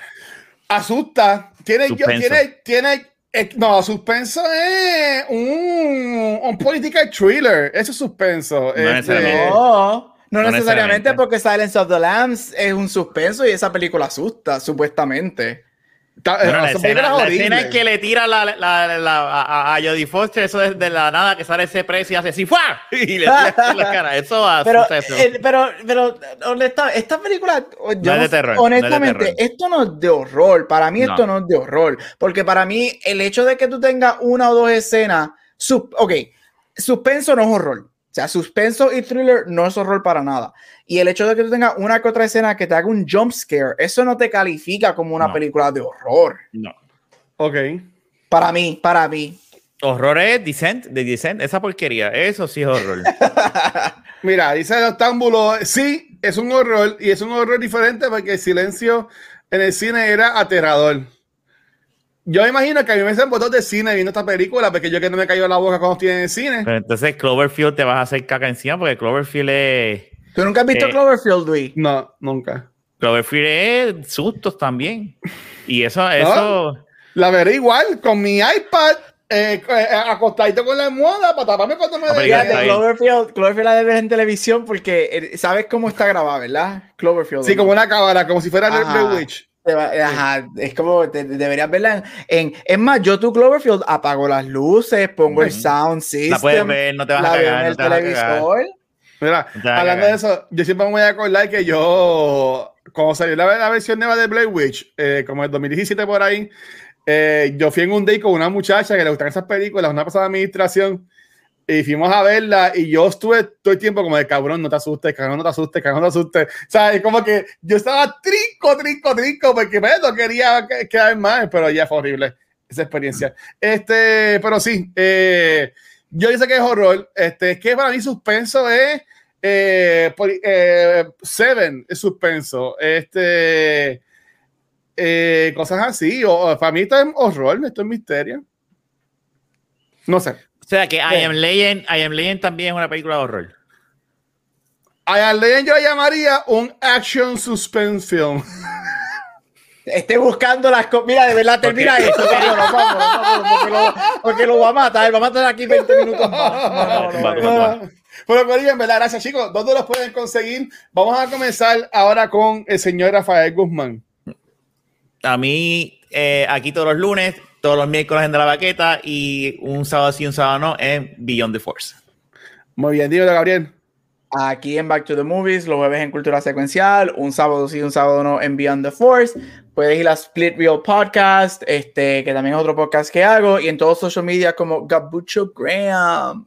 Asusta. Tiene, tiene, tiene eh, no, suspenso es un, un political thriller. Eso es suspenso. No, este, no. No, necesariamente, porque Silence of the Lambs es un suspenso y esa película asusta, supuestamente. la, escena, es que le tira la, a, a, Jodie Foster, eso es de la nada que sale ese precio y hace así, ¡fua! Y le tira la cara. Eso pero, eh, pero, pero, esta película, yo, no terror, honestamente, esto no es de horror. Para mí, esto no es de horror. Porque para mí, el hecho de que tú tengas una o dos escenas, sub, ok, suspenso no es horror. O sea, suspenso y thriller no es horror para nada. Y el hecho de que tú tengas una que otra escena que te haga un jump scare, eso no te califica como una película de horror. No. Ok. Para mí, para mí. Horror es Descent, de Descent, esa porquería, eso sí es horror. Mira, dice el octámbulo, sí, es un horror y es un horror diferente porque el silencio en el cine era aterrador. Yo imagino que a mí me hacen botones de cine viendo esta película, porque yo que no me cayó la boca cuando estoy en el cine. Pero entonces Cloverfield te vas a hacer caca encima, porque Cloverfield es. ¿Tú nunca has visto eh, Cloverfield, Luis? No, nunca. Cloverfield es sustos también. Y eso, eso. La veré igual, con mi iPad, eh, eh, acostadito con la almohada para taparme cuando me dé. Cloverfield, Cloverfield la debes en televisión porque sabes cómo está grabada, ¿verdad? Cloverfield. Sí, como una cámara, como si fuera el Witch. Ajá, es como deberías verla en, Es más, yo tu Cloverfield apago las luces, pongo el sound system. La puedes ver, no te vas a cagar. En el televisor. Mira, hablando de eso, yo siempre me voy a acordar que yo, cuando salió la, versión nueva de Blade Witch, eh, como el 2017 por ahí, eh, yo fui en un day con una muchacha que le gustaban esas películas, una pasada administración, y fuimos a verla y yo estuve todo el tiempo como de cabrón, no te asustes, cabrón, no te asustes, cabrón, no te asustes. O sea, es como que yo estaba trinco, trinco, trinco, porque me no quería quedar más, pero ya fue horrible esa experiencia. Este, pero sí, eh, yo sé que es horror. Este, es que para mí suspenso es eh, eh, Seven, es suspenso. Este, cosas así. O, para mí esto es horror, esto es misterio. No sé. O sea que I Am Legend, I Am Legend también es una película de horror. I Am Legend yo la llamaría un action suspense film. Esté buscando las cosas. Mira, de verdad, termina esto. porque, lo, va a matar. Va a matar aquí 20 minutos más. Pero, en verdad, gracias, chicos. ¿Dónde los pueden conseguir? Vamos a comenzar ahora con el señor Rafael Guzmán. A mí, eh, aquí todos los lunes, todos los miércoles en De la Baqueta y un sábado sí, un sábado no en Beyond the Force. Muy bien, dígalo, Gabriel. Aquí en Back to the Movies, los jueves en Cultura Secuencial, un sábado sí, un sábado no en Beyond the Force. Puedes ir a Split Real Podcast, este, que también es otro podcast que hago, y en todos social media como Gabucho Graham.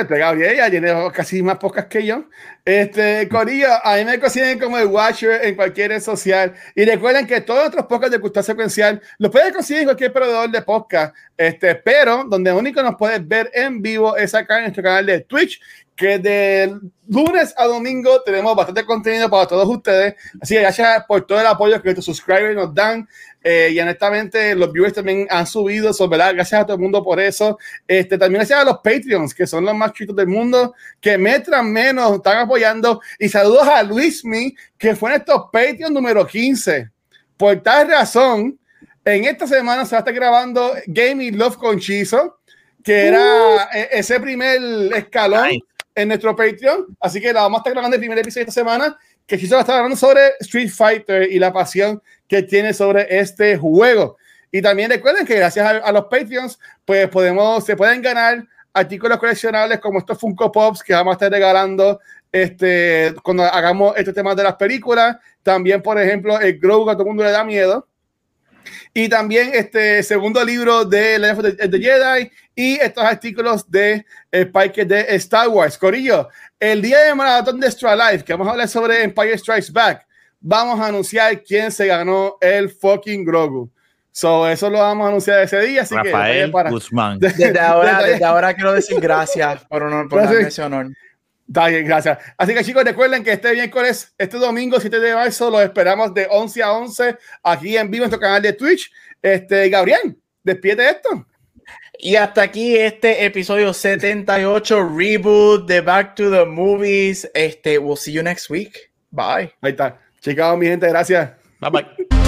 Este Gabriel tiene casi más pocas que yo. Este, Corillo, a mí me consiguen como el Watcher en cualquier red social. Y recuerden que todos nuestros podcasts de cultura secuencial los pueden conseguir en cualquier proveedor de podcast. Este, pero donde único nos puedes ver en vivo es acá en nuestro canal de Twitch, que de lunes a domingo tenemos bastante contenido para todos ustedes. Así que gracias por todo el apoyo que tus subscribers nos dan. Eh, y honestamente, los viewers también han subido, eso, ¿verdad? Gracias a todo el mundo por eso. Este, también gracias a los Patreons, que son los más chiquitos del mundo, que metran menos, están apoyando. Y saludos a Luismi, que fue en estos Patreons número 15. Por tal razón, en esta semana se va a estar grabando Gaming Love Conchizo, que era uh. e-, ese primer escalón en nuestro Patreon. Así que la vamos a estar grabando el primer episodio esta semana, que Chizo va a estar hablando sobre Street Fighter y la pasión que tiene sobre este juego. Y también recuerden que gracias a, los Patreons, pues podemos, se pueden ganar artículos coleccionables como estos Funko Pops que vamos a estar regalando este, cuando hagamos este tema de las películas. También, por ejemplo, el Grogu a todo el mundo le da miedo. Y también este segundo libro de la de, Jedi y estos artículos de Spike de Star Wars. Corillo, el día de maratón de Extra Life, que vamos a hablar sobre Empire Strikes Back, vamos a anunciar quién se ganó el fucking Grogu. So, eso lo vamos a anunciar ese día. Así Rafael que, Guzmán. Desde ahora, desde ahora quiero decir gracias por, honor, por darme ese honor. Está bien, gracias. Así que chicos, recuerden que este miércoles, este domingo 7 de marzo, lo esperamos de 11 a 11 aquí en vivo en nuestro canal de Twitch. Este, Gabriel, despide esto. Y hasta aquí este episodio 78 reboot de Back to the Movies. Este, we'll see you next week. Bye. Ahí está. Chicos, mi gente, gracias. Bye bye.